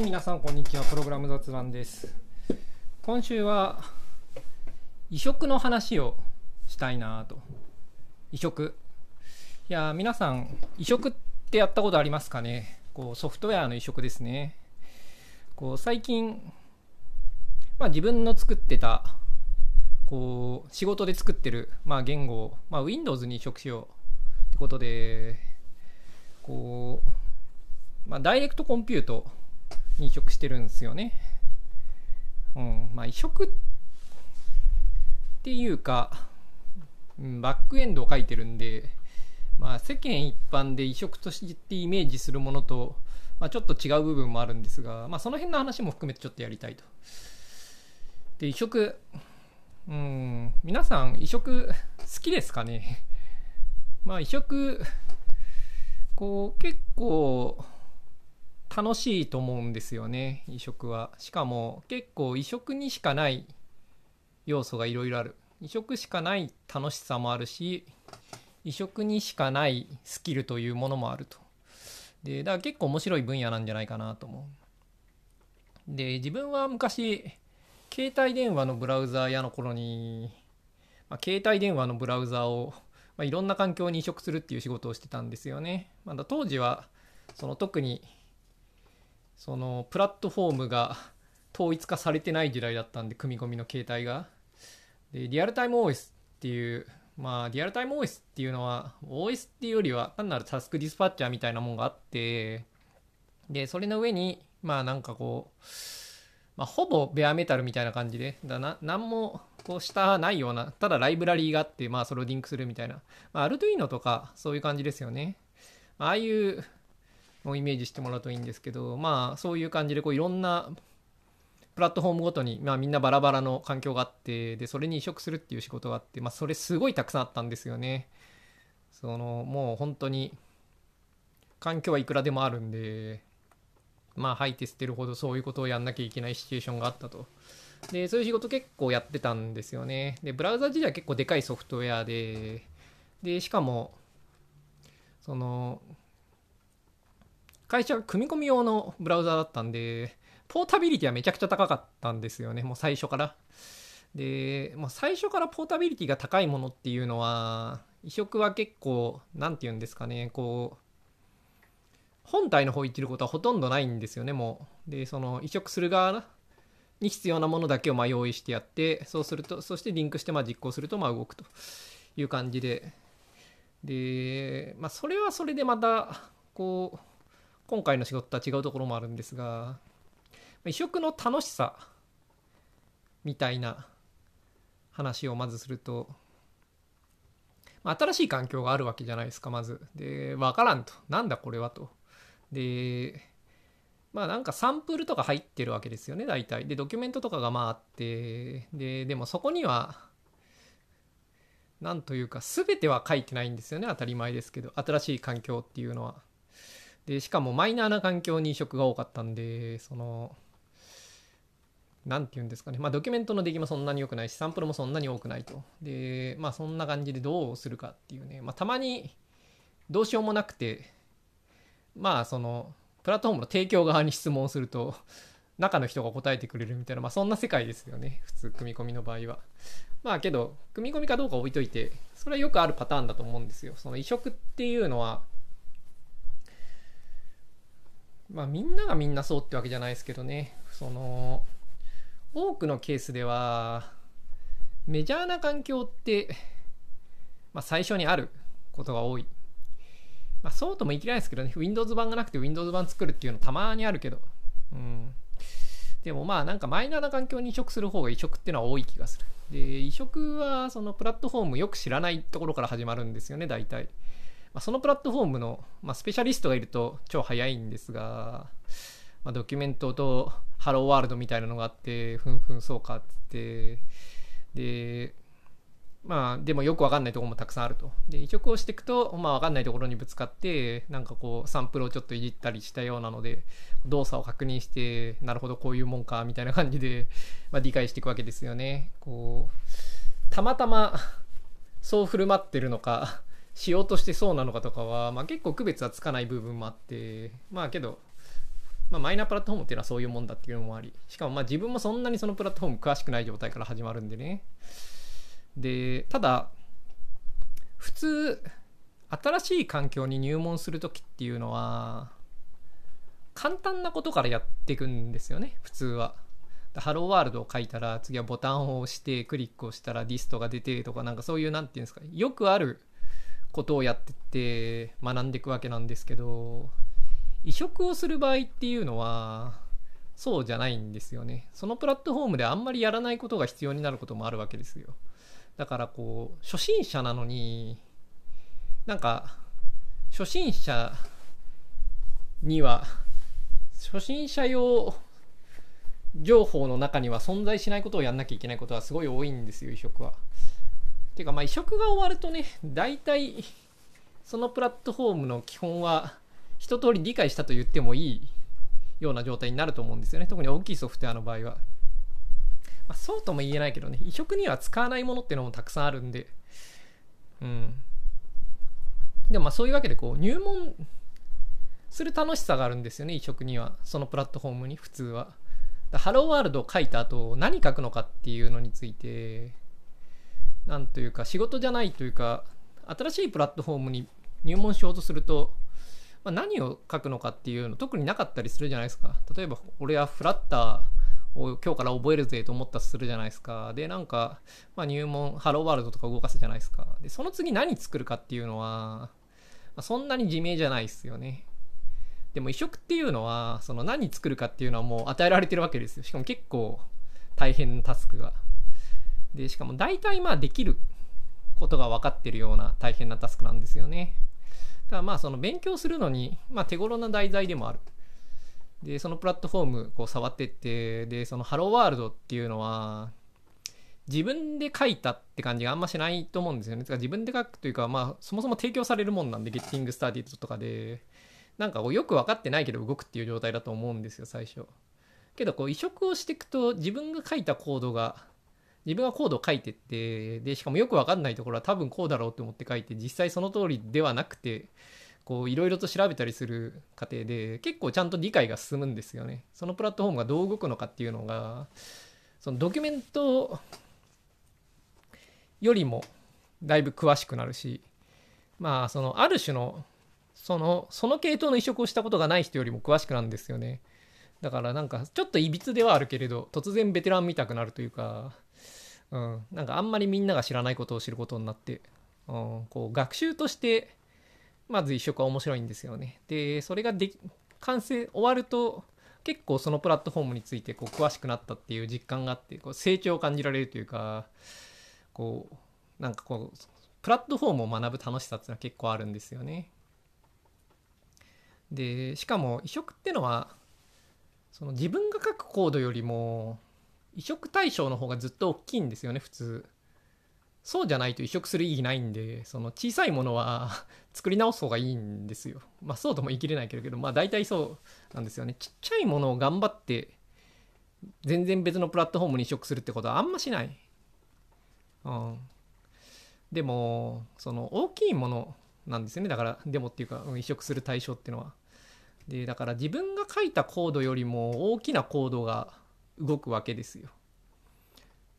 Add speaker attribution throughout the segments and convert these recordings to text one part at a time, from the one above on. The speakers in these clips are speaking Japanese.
Speaker 1: はい、皆さん、こんにちは。プログラム雑談です。今週は、移植の話をしたいなと。移植。いや、皆さん、移植ってやったことありますかね？こうソフトウェアの移植ですね。こう最近、まあ、自分の作ってた、こう仕事で作ってる、まあ、言語を、まあ、Windows に移植しようってことで、こう、まあ、ダイレクトコンピュート移植してるんですよね。うん、まあ移植っていうか、バックエンドを書いてるんで、まあ世間一般で移植としてイメージするものと、まあ、ちょっと違う部分もあるんですが、まあその辺の話も含めてちょっとやりたいと。で、移植、うん、皆さん移植好きですかね？まあ移植、こう結構楽しいと思うんですよね移植は。しかも結構移植にしかない要素がいろいろある。移植しかない楽しさもあるし移植にしかないスキルというものもあると。でだから結構面白い分野なんじゃないかなと思う。で自分は昔携帯電話のブラウザー屋の頃に、まあ、携帯電話のブラウザーを、まあ、いろんな環境に移植するっていう仕事をしてたんですよね、まだ当時はその特にそのプラットフォームが 統一化されてない時代だったんで組み込みの携帯が。でリアルタイム OS っていうまあリアルタイム OS っていうのは OS っていうよりは単なるタスクディスパッチャーみたいなもんがあってでそれの上にまあなんかこう、まあ、ほぼベアメタルみたいな感じでだな何もこう下ないようなただライブラリーがあってまあそれをリンクするみたいな、まあ、アルトゥイーノとかそういう感じですよね。ああいうをイメージしてもらうといいんですけどまあそういう感じでこういろんなプラットフォームごとに、まあ、みんなバラバラの環境があってでそれに移植するっていう仕事があって、まあ、それすごいたくさんあったんですよね。そのもう本当に環境はいくらでもあるんでまあ吐いて捨てるほどそういうことをやんなきゃいけないシチュエーションがあったと。でそういう仕事結構やってたんですよね。でブラウザ自体は結構でかいソフトウェアででしかもその会社が組み込み用のブラウザだったんで、ポータビリティはめちゃくちゃ高かったんですよね、もう最初から。で、もう最初からポータビリティが高いものっていうのは、移植は結構、なんて言うんですかね、こう、本体の方行ってることはほとんどないんですよね、もう。で、その移植する側に必要なものだけをま用意してやって、そうすると、そしてリンクしてま実行するとま動くという感じで。で、まあ、それはそれでまた、こう、今回の仕事とは違うところもあるんですが移植の楽しさみたいな話をまずすると、ま、新しい環境があるわけじゃないですかまず。で分からんと。なんだこれはと。でまあなんかサンプルとか入ってるわけですよね大体。でドキュメントとかがまああってででもそこにはなんというか全ては書いてないんですよね当たり前ですけど。新しい環境っていうのは。でしかもマイナーな環境に移植が多かったんでその何て言うんですかね。まあドキュメントの出来もそんなに良くないしサンプルもそんなに多くないと。でまあそんな感じでどうするかっていうね、まあ、たまにどうしようもなくてまあそのプラットフォームの提供側に質問すると中の人が答えてくれるみたいなまあそんな世界ですよね。普通組み込みの場合は。まあけど組み込みかどうか置いといてそれはよくあるパターンだと思うんですよ。その移植っていうのはまあみんながみんなそうってわけじゃないですけどね。その多くのケースではメジャーな環境って、まあ、最初にあることが多い、まあ、そうとも言い切れないですけどね。Windows 版がなくて Windows 版作るっていうのたまにあるけど。うん。でもまあなんかマイナーな環境に移植する方が移植っていうのは多い気がする。で移植はそのプラットフォームよく知らないところから始まるんですよね大体。まあ、そのプラットフォームの、まあ、スペシャリストがいると超早いんですが、まあ、ドキュメントとハローワールドみたいなのがあってふんふんそうかっつって。でまあでもよくわかんないところもたくさんあると。で移植をしていくとまあわかんないところにぶつかってなんかこうサンプルをちょっといじったりしたようなので動作を確認してなるほどこういうもんかみたいな感じで、まあ、理解していくわけですよね。こうたまたまそう振る舞ってるのかしようとしてそうなのかとかは、まあ、結構区別はつかない部分もあってまあけどまあ、マイナープラットフォームっていうのはそういうもんだっていうのもあり。しかもまあ自分もそんなにそのプラットフォーム詳しくない状態から始まるんでね。でただ普通新しい環境に入門する時っていうのは簡単なことからやっていくんですよね普通は。ハローワールドを書いたら次はボタンを押してクリックをしたらリストが出てとかなんかそういう何て言うんですかよくあることをやってって学んでいくわけなんですけど移植をする場合っていうのはそうじゃないんですよねそのプラットフォームであんまりやらないことが必要になることもあるわけですよだからこう初心者なのになんか初心者には初心者用情報の中には存在しないことをやんなきゃいけないことはすごい多いんですよ移植は。ていうかまあ移植が終わるとね大体そのプラットフォームの基本は一通り理解したと言ってもいいような状態になると思うんですよね。特に大きいソフトウェアの場合は。まあ、そうとも言えないけどね移植には使わないものっていうのもたくさんあるんで。うん。でもまあそういうわけでこう入門する楽しさがあるんですよね移植には。そのプラットフォームに普通は。ハローワールドを書いた後何書くのかっていうのについて。なんというか仕事じゃないというか新しいプラットフォームに入門しようとすると、まあ、何を書くのかっていうの特になかったりするじゃないですか例えば俺はフラッターを今日から覚えるぜと思ったとするじゃないですかでなんか、まあ、入門ハローワールドとか動かすじゃないですかでその次何作るかっていうのはまあ、そんなに自明じゃないですよね。でも移植っていうのは、その何作るかっていうのはもう与えられてるわけですよ。しかも結構大変なタスクが。で、しかも大体まあできることが分かってるような大変なタスクなんですよね。ただまあその勉強するのに、まあ手頃な題材でもある。で、そのプラットフォームこう触ってって、で、そのハローワールドっていうのは、自分で書いたって感じがあんましないと思うんですよね。自分で書くというか、まあ、そもそも提供されるもんなんで、ゲッティングスターティッドとかで、なんかよく分かってないけど動くっていう状態だと思うんですよ、最初。けど、こう移植をしていくと、自分が書いたコードが、自分がコードを書いてって、で、しかもよく分かんないところは多分こうだろうって思って書いて、実際その通りではなくて、こういろいろと調べたりする過程で結構ちゃんと理解が進むんですよね。そのプラットフォームがどう動くのかっていうのがそのドキュメントよりもだいぶ詳しくなるしまあそのある種のそのその系統の移植をしたことがない人よりも詳しくなるんですよねだからなんかちょっといびつではあるけれど突然ベテラン見たくなるというか、うん、なんかあんまりみんなが知らないことを知ることになって、うん、こう学習としてまず移植は面白いんですよねでそれがで完成終わると結構そのプラットフォームについてこう詳しくなったっていう実感があってこう成長を感じられるというかこうなんかこうプラットフォームを学ぶ楽しさっていうのは結構あるんですよね。でしかも移植ってのはその自分が書くコードよりも移植対象の方がずっと大きいんですよね普通。そうじゃないと移植する意義ないんでその小さいものは 作り直す方がいいんですよ。まあそうとも言い切れないけどまあ大体そうなんですよね。ちっちゃいものを頑張って全然別のプラットフォームに移植するってことはあんましない。うん、でもその大きいものなんですよねだからでもっていうか、移植する対象っていうのはでだから自分が書いたコードよりも大きなコードが動くわけですよ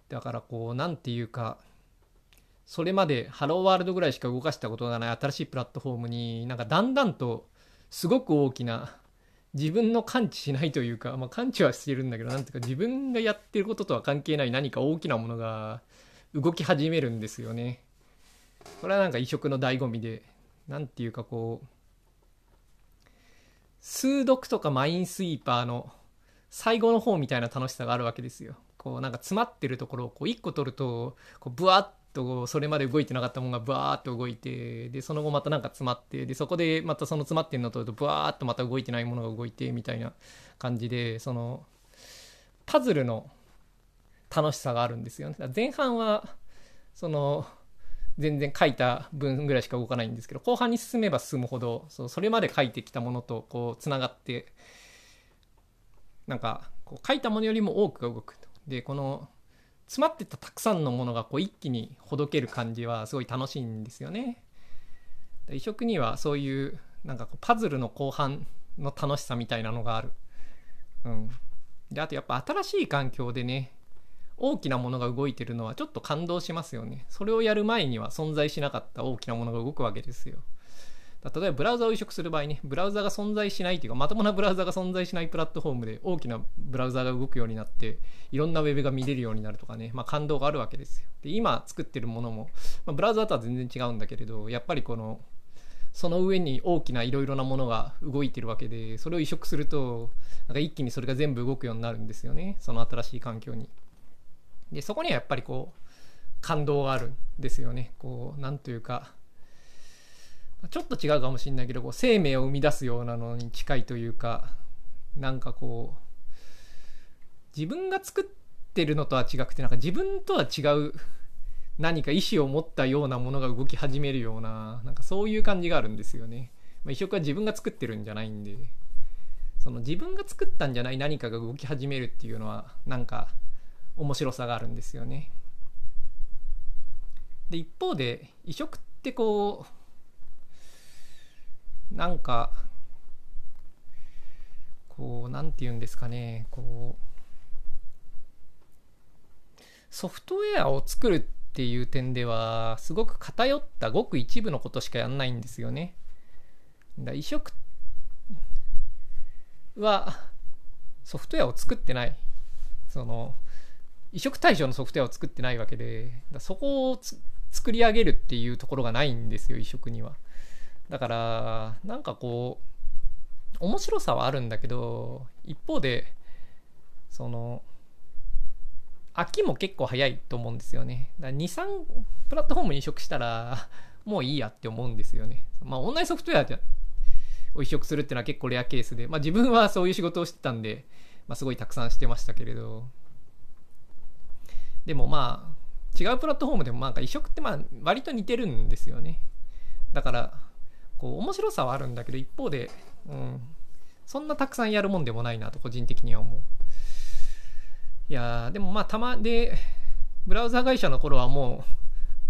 Speaker 1: だからこう何て言うかそれまでハローワールドぐらいしか動かしたことがない新しいプラットフォームになんかだんだんとすごく大きな自分の感知しないというか、まあ、感知はしてるんだけどなんていうか自分がやってることとは関係ない何か大きなものが動き始めるんですよね。これはなんか異色の醍醐味で、何ていうかこう、数読とかマインスイーパーの最後の方みたいな楽しさがあるわけですよ。こうなんか詰まってるところをこう1個取ると、こうブワッとそれまで動いてなかったものがブワーッと動いてでその後またなんか詰まってでそこでまたその詰まってるの取るとブワーッとまた動いてないものが動いてみたいな感じでそのパズルの楽しさがあるんですよね。前半はその全然書いた分ぐらいしか動かないんですけど後半に進めば進むほどそうそれまで書いてきたものとこうつながってなんかこう書いたものよりも多くが動くとでこの詰まってたたくさんのものがこう一気にほどける感じはすごい楽しいんですよね。移植にはそういうなんかこうパズルの後半の楽しさみたいなのがある。うんであとやっぱ新しい環境でね大きなものが動いてるのはちょっと感動しますよねそれをやる前には存在しなかった大きなものが動くわけですよ例えばブラウザを移植する場合ねブラウザが存在しないというかまともなブラウザが存在しないプラットフォームで大きなブラウザが動くようになっていろんなウェブが見れるようになるとかね、まあ、感動があるわけですよ。で今作ってるものも、まあ、ブラウザとは全然違うんだけれどやっぱりこのその上に大きないろいろなものが動いてるわけでそれを移植するとなんか一気にそれが全部動くようになるんですよねその新しい環境に。でそこにはやっぱりこう感動があるんですよね。こうなんというかちょっと違うかもしれないけどこう生命を生み出すようなのに近いというかなんかこう自分が作ってるのとは違くてなんか自分とは違う何か意思を持ったようなものが動き始めるようななんかそういう感じがあるんですよね、まあ、移植は自分が作ってるんじゃないんでその自分が作ったんじゃない何かが動き始めるっていうのはなんか面白さがあるんですよね。で一方で移植ってこうなんかこうなんて言うんですかねこうソフトウェアを作るっていう点ではすごく偏ったごく一部のことしかやんないんですよね。だ移植はソフトウェアを作ってないその移植対象のソフトウェアを作ってないわけでそこを作り上げるっていうところがないんですよ移植には。だからなんかこう面白さはあるんだけど一方でその飽きも結構早いと思うんですよね。23プラットフォームに移植したらもういいやって思うんですよね。まあオンラインソフトウェアを移植するっていうのは結構レアケースでまあ自分はそういう仕事をしてたんで、まあ、すごいたくさんしてましたけれど。でもまあ違うプラットフォームでもなんか移植ってまあ割と似てるんですよね。だからこう面白さはあるんだけど一方で、うん、そんなたくさんやるもんでもないなと個人的には思う。いやでもまあたまでブラウザ会社の頃はも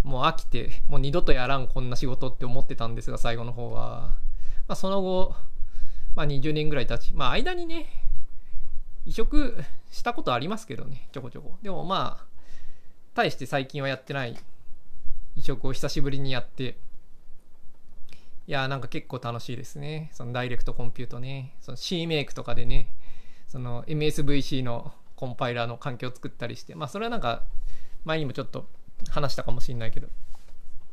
Speaker 1: うもう飽きてもう二度とやらんこんな仕事って思ってたんですが最後の方は、まあ、その後、まあ、20年ぐらい経ちまあ間にね移植したことありますけどねちょこちょこ。でもまあ大して最近はやってない。移植を久しぶりにやっていやなんか結構楽しいですね。そのダイレクトコンピュートね。その C メイクとかでね。その MSVC のコンパイラーの環境を作ったりして。まあそれはなんか前にもちょっと話したかもしれないけど。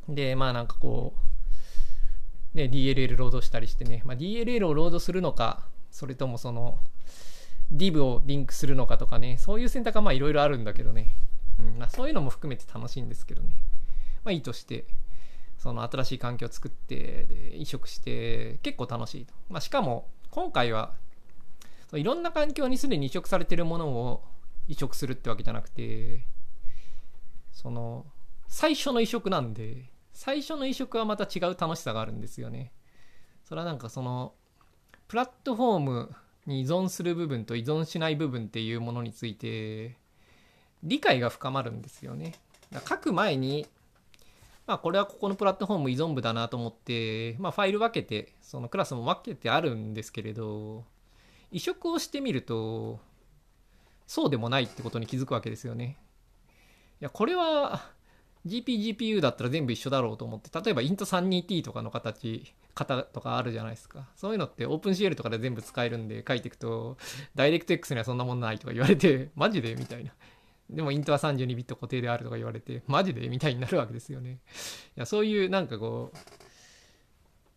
Speaker 1: でまあなんかこうね DLL ロードしたりしてね、まあ、DLL をロードするのかそれともその div をリンクするのかとかね。そういう選択はまあいろいろあるんだけどね、うんまあ、そういうのも含めて楽しいんですけどね。まあいいとして。その新しい環境を作ってで移植して結構楽しいと、まあ、しかも今回はいろんな環境にすでに移植されてるものを移植するってわけじゃなくてその最初の移植なんで最初の移植はまた違う楽しさがあるんですよね。それはなんかそのプラットフォームに依存する部分と依存しない部分っていうものについて理解が深まるんですよね。書く前にまあ、これはここのプラットフォーム依存部だなと思って、まあ、ファイル分けて、そのクラスも分けてあるんですけれど、移植をしてみると、そうでもないってことに気づくわけですよね。いや、これは GP、GPU だったら全部一緒だろうと思って、例えば int32t とかの形、型とかあるじゃないですか。そういうのって OpenCL とかで全部使えるんで書いていくと、DirectX にはそんなもんないとか言われて、マジでみたいな。でもイントは32ビット固定であるとか言われて、マジで？みたいになるわけですよね。いや、そういうなんかこう、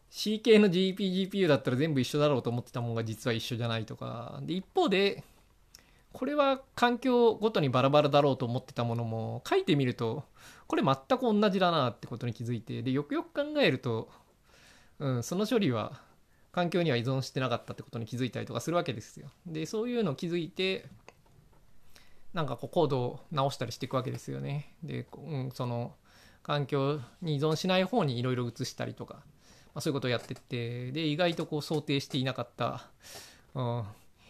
Speaker 1: C 系の GP、GPU だったら全部一緒だろうと思ってたものが実は一緒じゃないとか。で、一方で、これは環境ごとにバラバラだろうと思ってたものも書いてみると、これ全く同じだなってことに気づいて、で、よくよく考えると、うん、その処理は環境には依存してなかったってことに気づいたりとかするわけですよ。で、そういうのを気づいて、なんかこうコードを直したりしていくわけですよね。で、うん、その環境に依存しない方にいろいろ移したりとか、まあ、そういうことをやってってで意外とこう想定していなかった、うん、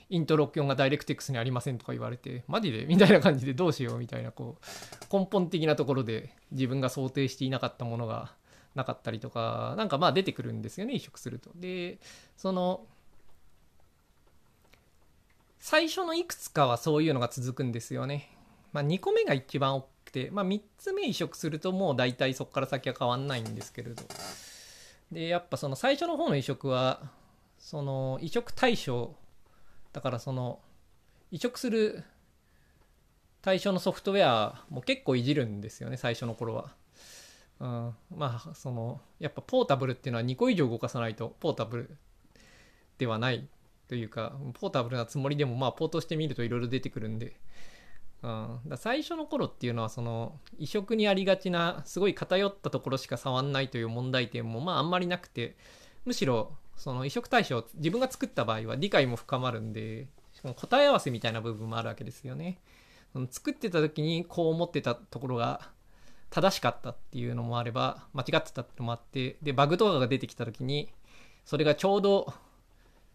Speaker 1: イントロック音がダイレクテックスにありませんとか言われてマジで？みたいな感じでどうしよう？みたいなこう根本的なところで自分が想定していなかったものがなかったりとかなんかまあ出てくるんですよね移植すると。でその最初のいくつかはそういうのが続くんですよね。まあ、2個目が一番大きくて、まあ、3つ目移植するともう大体そこから先は変わんないんですけれど。で、やっぱその最初の方の移植は、その移植対象、だからその移植する対象のソフトウェアも結構いじるんですよね、最初の頃は。うん、まあ、その、やっぱポータブルっていうのは2個以上動かさないとポータブルではないというか、ポータブルなつもりでも、まあ、ポートしてみるといろいろ出てくるんで、うん、だ最初の頃っていうのは、その、移植にありがちな、すごい偏ったところしか触んないという問題点も、まあ、あんまりなくて、むしろ、その移植対象、自分が作った場合は理解も深まるんでしかも、答え合わせみたいな部分もあるわけですよね。作ってた時にこう思ってたところが正しかったっていうのもあれば間違ってたってのもあってでバグとかが出てきた時にそれがちょうど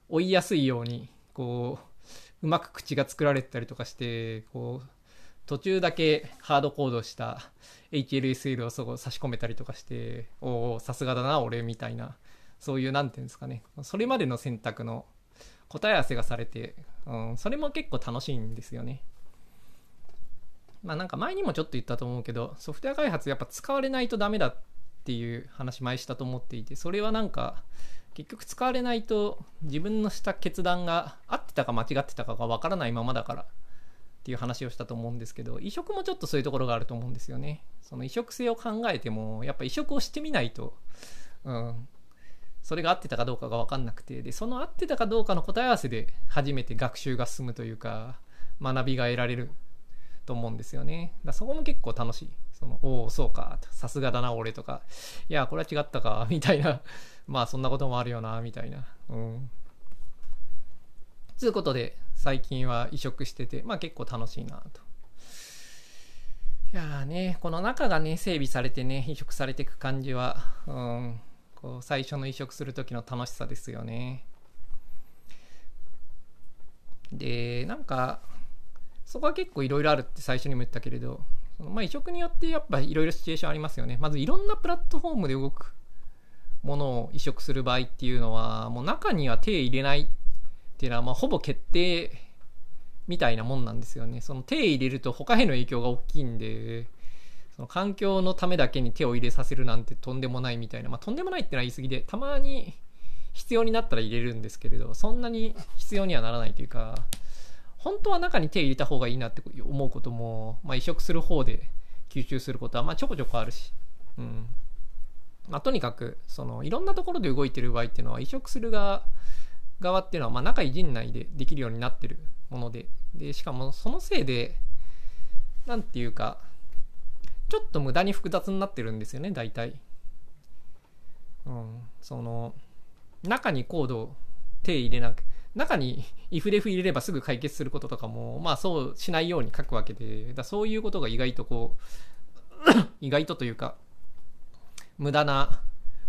Speaker 1: 追いやすいようにこううまく口が作られてたりとかしてこう途中だけハードコードした HLSL をそこ差し込めたりとかしておおさすがだな俺みたいなそういう何て言うんですかねそれまでの選択の答え合わせがされて、うん、それも結構楽しいんですよね。まあなんか前にもちょっと言ったと思うけど、ソフトウェア開発やっぱ使われないとダメだっていう話前したと思っていて、それはなんか結局使われないと自分のした決断が合ってたか間違ってたかがわからないままだからっていう話をしたと思うんですけど、移植もちょっとそういうところがあると思うんですよね。その移植性を考えても、やっぱ移植をしてみないと、うん、それが合ってたかどうかが分かんなくてでその合ってたかどうかの答え合わせで初めて学習が進むというか学びが得られると思うんですよね。だそこも結構楽しい。その、おお、そうか、さすがだな、俺とか、いや、これは違ったか、みたいな、まあ、そんなこともあるよな、みたいな。うん。つうことで、最近は移植してて、まあ結構楽しいなと。いやーね、この中がね、整備されてね、移植されていく感じは、うん、こう、最初の移植する時の楽しさですよね。で、なんか、そこは結構いろいろあるって最初にも言ったけれど、まあ移植によってやっぱいろいろシチュエーションありますよね。まずいろんなプラットフォームで動くものを移植する場合っていうのは、もう中には手入れないっていうのは、まあほぼ決定みたいなもんなんですよね。その手入れると他への影響が大きいんで、その環境のためだけに手を入れさせるなんてとんでもないみたいな、まあとんでもないってのは言い過ぎで、たまに必要になったら入れるんですけれど、そんなに必要にはならないというか、本当は中に手入れた方がいいなって思うことも、まあ、移植する方で吸収することはまあちょこちょこあるし、うん。まあ、とにかくそのいろんなところで動いてる場合っていうのは移植する側側っていうのはまあ中い陣内でできるようになってるものででしかもそのせいで何て言うかちょっと無駄に複雑になってるんですよね大体。うん、その中にコードを手入れなく中に if レフ入れればすぐ解決することとかも、まあそうしないように書くわけで、だそういうことが意外とこう 意外とというか、無駄な、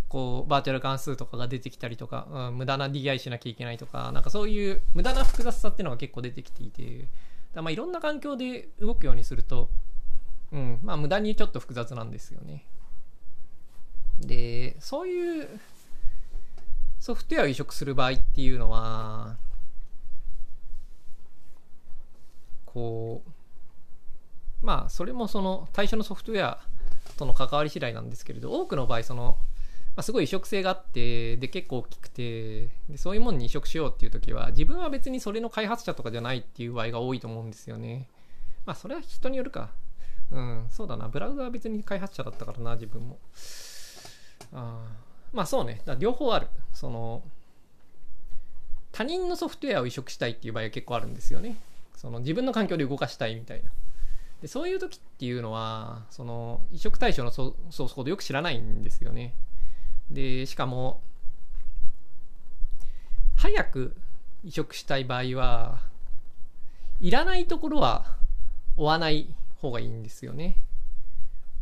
Speaker 1: こう、バーチャル関数とかが出てきたりとか、うん、無駄な DI しなきゃいけないとか、なんかそういう無駄な複雑さっていうのが結構出てきていて、だまあいろんな環境で動くようにすると、うん、まあ無駄にちょっと複雑なんですよね。で、そういうソフトウェアを移植する場合っていうのは、こう、まあ、それもその対象のソフトウェアとの関わり次第なんですけれど、多くの場合、その、まあ、すごい移植性があって、で、結構大きくて、でそういうものに移植しようっていう時は、自分は別にそれの開発者とかじゃないっていう場合が多いと思うんですよね。まあ、それは人によるか。うん、そうだな。ブラウザは別に開発者だったからな、自分も。あまあそうねだ。両方ある。その、他人のソフトウェアを移植したいっていう場合は結構あるんですよね。その自分の環境で動かしたいみたいな。でそういう時っていうのは、その移植対象のソースコードよく知らないんですよね。で、しかも、早く移植したい場合は、いらないところは追わない方がいいんですよね。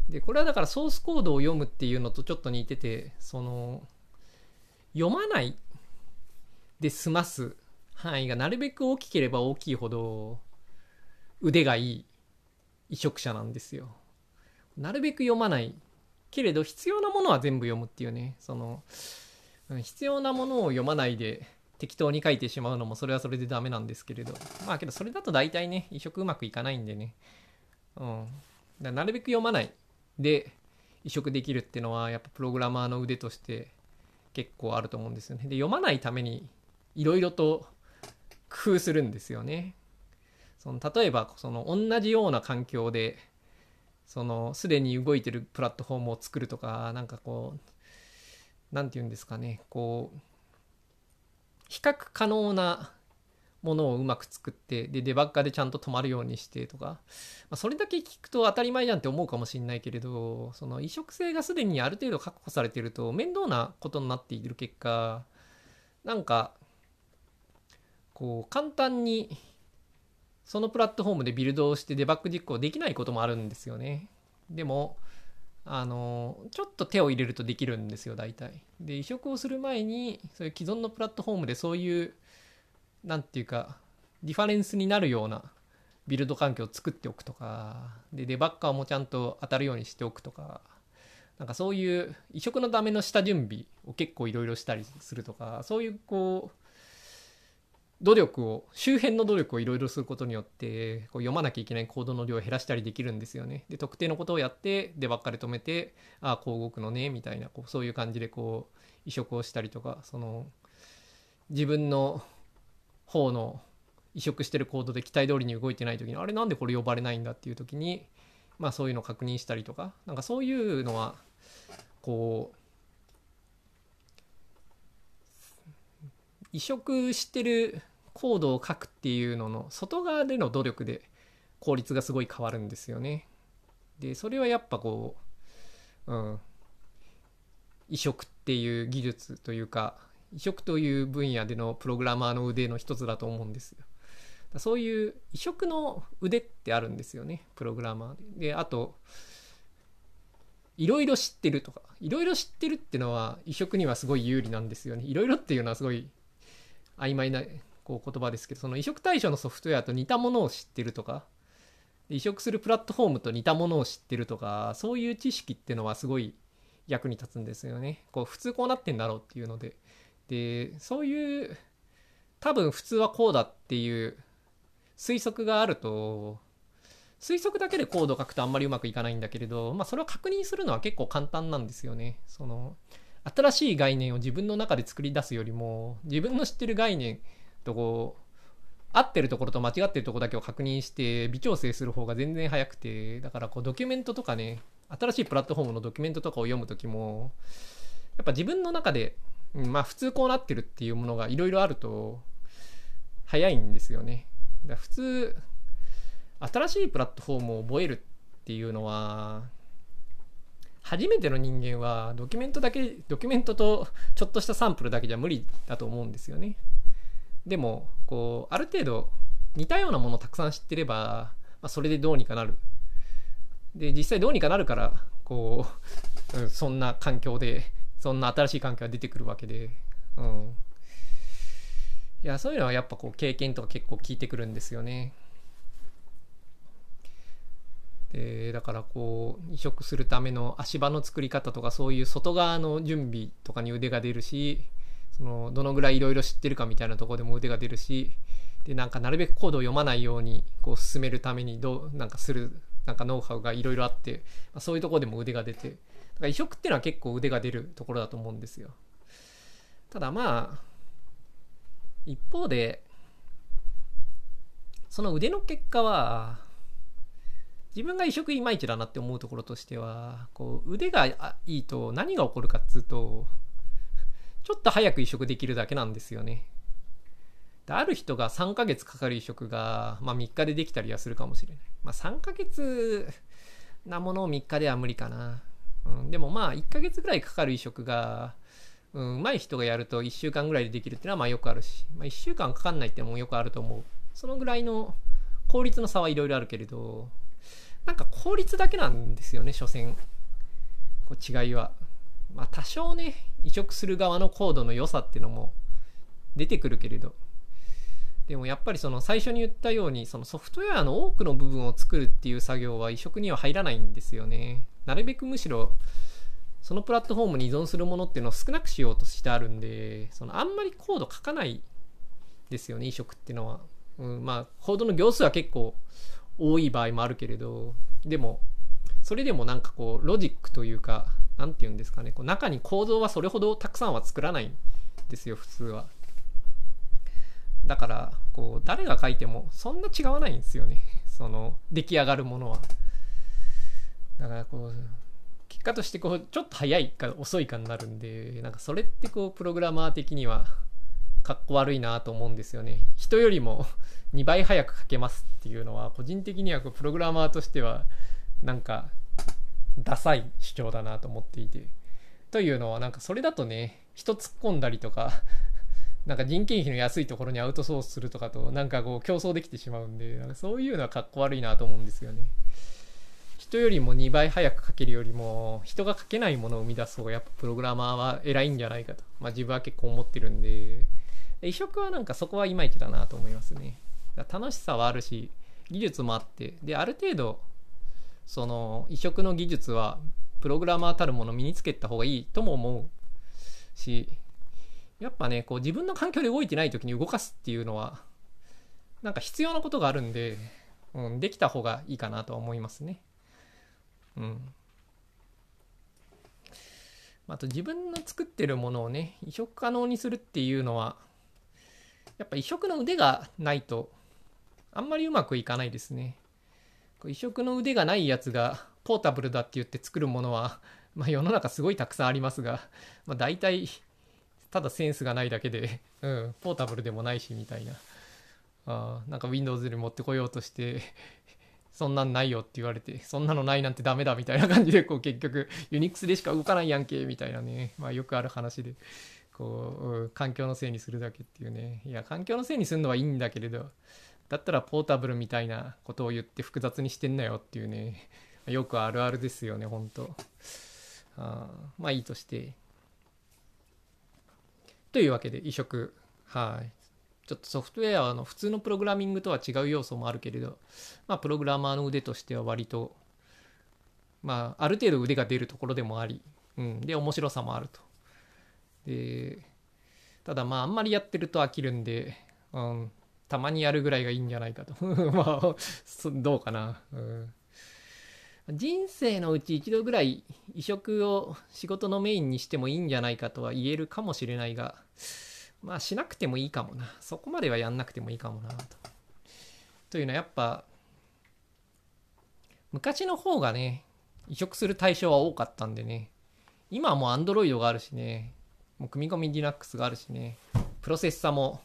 Speaker 1: で、これはだからソースコードを読むっていうのとちょっと似てて、その、読まないで済ます範囲がなるべく大きければ大きいほど腕がいい移植者なんですよ。なるべく読まない。けれど必要なものは全部読むっていうね、その、必要なものを読まないで適当に書いてしまうのもそれはそれでダメなんですけれど。まあけどそれだと大体ね移植うまくいかないんでね。うん。だなるべく読まないで移植できるっていうのはやっぱプログラマーの腕として結構あると思うんですよね。で読まないためにいろいろと工夫するんですよね。その例えばその同じような環境でそのすでに動いてるプラットフォームを作るとかなんかこう何て言うんですかねこう比較可能なものをうまく作ってでデバッカーでちゃんと止まるようにしてとか、まあ、それだけ聞くと当たり前じゃんって思うかもしれないけれどその移植性がすでにある程度確保されてると面倒なことになっている結果なんかこう簡単にそのプラットフォームでビルドをしてデバッグ実行できないこともあるんですよね。でもあのちょっと手を入れるとできるんですよ大体。で移植をする前にそういう既存のプラットフォームでそういう何て言うかリファレンスになるようなビルド環境を作っておくとかでデバッカーもちゃんと当たるようにしておくとかなんかそういう移植のための下準備を結構いろいろしたりするとかそういうこう努力を周辺の努力をいろいろすることによってこう読まなきゃいけないコードの量を減らしたりできるんですよね。で特定のことをやってでばっかり止めてああこう動くのねみたいなこうそういう感じでこう移植をしたりとかその自分の方の移植してるコードで期待通りに動いてない時にあれなんでこれ呼ばれないんだっていう時にまあそういうのを確認したりとかなんかそういうのはこう移植してるコードを書くっていうのの外側での努力で効率がすごい変わるんですよね。でそれはやっぱこう、うん、移植っていう技術というか移植という分野でのプログラマーの腕の一つだと思うんですよ。そういう移植の腕ってあるんですよねプログラマーで。であといろいろ知ってるとかいろいろ知ってるってのは移植にはすごい有利なんですよね。いろいろっていうのはすごい曖昧なこう言葉ですけどその移植対象のソフトウェアと似たものを知ってるとか移植するプラットフォームと似たものを知ってるとかそういう知識っていうのはすごい役に立つんですよね。こう普通こうなってんだろうっていうのででそういう多分普通はこうだっていう推測があると推測だけでコードを書くとあんまりうまくいかないんだけれど、まあ、それを確認するのは結構簡単なんですよね。その新しい概念を自分の中で作り出すよりも自分の知ってる概念とこう合ってるところと間違ってるところだけを確認して微調整する方が全然早くてだからこうドキュメントとかね新しいプラットフォームのドキュメントとかを読む時もやっぱ自分の中で、まあ普通こうなってるっていうものがいろいろあると早いんですよね。だ普通新しいプラットフォームを覚えるっていうのは初めての人間はドキュメントだけドキュメントとちょっとしたサンプルだけじゃ無理だと思うんですよね。でもこうある程度似たようなものをたくさん知ってれば、まあ、それでどうにかなる。で実際どうにかなるからこう、うん、そんな環境でそんな新しい環境が出てくるわけで。うん。いやそういうのはやっぱこう経験とか結構効いてくるんですよね。えー、だからこう移植するための足場の作り方とかそういう外側の準備とかに腕が出るしそのどのぐらいいろいろ知ってるかみたいなとこでも腕が出るしでなんかなるべくコードを読まないようにこう進めるためにどうなんかするなんかノウハウがいろいろあって、まあ、そういうとこでも腕が出てだから移植っていうのは結構腕が出るところだと思うんですよ。ただまあ一方でその腕の結果は自分が移植いまいちだなって思うところとしてはこう腕がいいと何が起こるかっつうとちょっと早く移植できるだけなんですよね。である人が3ヶ月かかる移植が、まあ、3日でできたりはするかもしれない。まあ、3ヶ月なものを3日では無理かな。うん、でもまあ1ヶ月ぐらいかかる移植が、うん、上手い人がやると1週間ぐらいでできるっていうのはまあよくあるし、まあ、1週間かかんないってのもよくあると思う。そのぐらいの効率の差はいろいろあるけれど、なんか効率だけなんですよね、所詮。こう違いは。まあ多少ね、移植する側のコードの良さっていうのも出てくるけれど、でもやっぱりその最初に言ったように、そのソフトウェアの多くの部分を作るっていう作業は移植には入らないんですよね。なるべくむしろ、そのプラットフォームに依存するものっていうのを少なくしようとしてあるんで、そのあんまりコード書かないですよね、移植っていうのは。うん、まあ、コードの行数は結構多い場合もあるけれど、でも、それでもなんかこう、ロジックというか、なんて言うんですかね、こう中に構造はそれほどたくさんは作らないんですよ、普通は。だから、こう、誰が書いてもそんな違わないんですよね。その、出来上がるものは。だからこう、結果としてこう、ちょっと早いか遅いかになるんで、なんかそれってこう、プログラマー的には、かっこ悪いなと思うんですよね。人よりも 2倍早く書けますっていうのは、個人的にはプログラマーとしては、なんか、ダサい主張だなと思っていて。というのは、なんかそれだとね、人突っ込んだりとか、なんか人件費の安いところにアウトソースするとかと、なんかこう競争できてしまうんで、なんかそういうのはかっこ悪いなと思うんですよね。人よりも2倍早く書けるよりも、人が書けないものを生み出す方がやっぱプログラマーは偉いんじゃないかと。まあ自分は結構思ってるんで、移植はなんかそこはいまいちだなと思いますね。楽しさはあるし、技術もあって、で、ある程度、その移植の技術はプログラマーたるもの身につけた方がいいとも思うし、やっぱね、こう自分の環境で動いてない時に動かすっていうのは、なんか必要なことがあるんで、うん、できた方がいいかなとは思いますね。うん。あと自分の作ってるものをね、移植可能にするっていうのは、やっぱ移植の腕がないと、あんまりうまくいかないですね。移植の腕がないやつがポータブルだって言って作るものは、まあ、世の中すごいたくさんありますが、まあ、大体ただセンスがないだけで、うん、ポータブルでもないしみたいな。あなんか Windows に持ってこようとして そんなんないよって言われて、そんなのないなんてダメだみたいな感じで、こう結局、ユニックスでしか動かないやんけ、みたいなね、まあよくある話で、こう、環境のせいにするだけっていうね。いや、環境のせいにするのはいいんだけれど、だったらポータブルみたいなことを言って複雑にしてんなよっていうね、よくあるあるですよね、ほんと。あまあいいとして。というわけで移植はいちょっとソフトウェアの普通のプログラミングとは違う要素もあるけれど、まあ、プログラマーの腕としては割と、まあ、ある程度腕が出るところでもあり、うん、で、面白さもあると。で、ただまあ、あんまりやってると飽きるんで、うん、たまにやるぐらいがいいんじゃないかと。まあ、どうかな。うん人生のうち一度ぐらい移植を仕事のメインにしてもいいんじゃないかとは言えるかもしれないが、まあしなくてもいいかもな。そこまではやんなくてもいいかもなと。というのはやっぱ、昔の方がね、移植する対象は多かったんでね。今はもう Android があるしね。もう組み込み Linux があるしね。プロセッサも、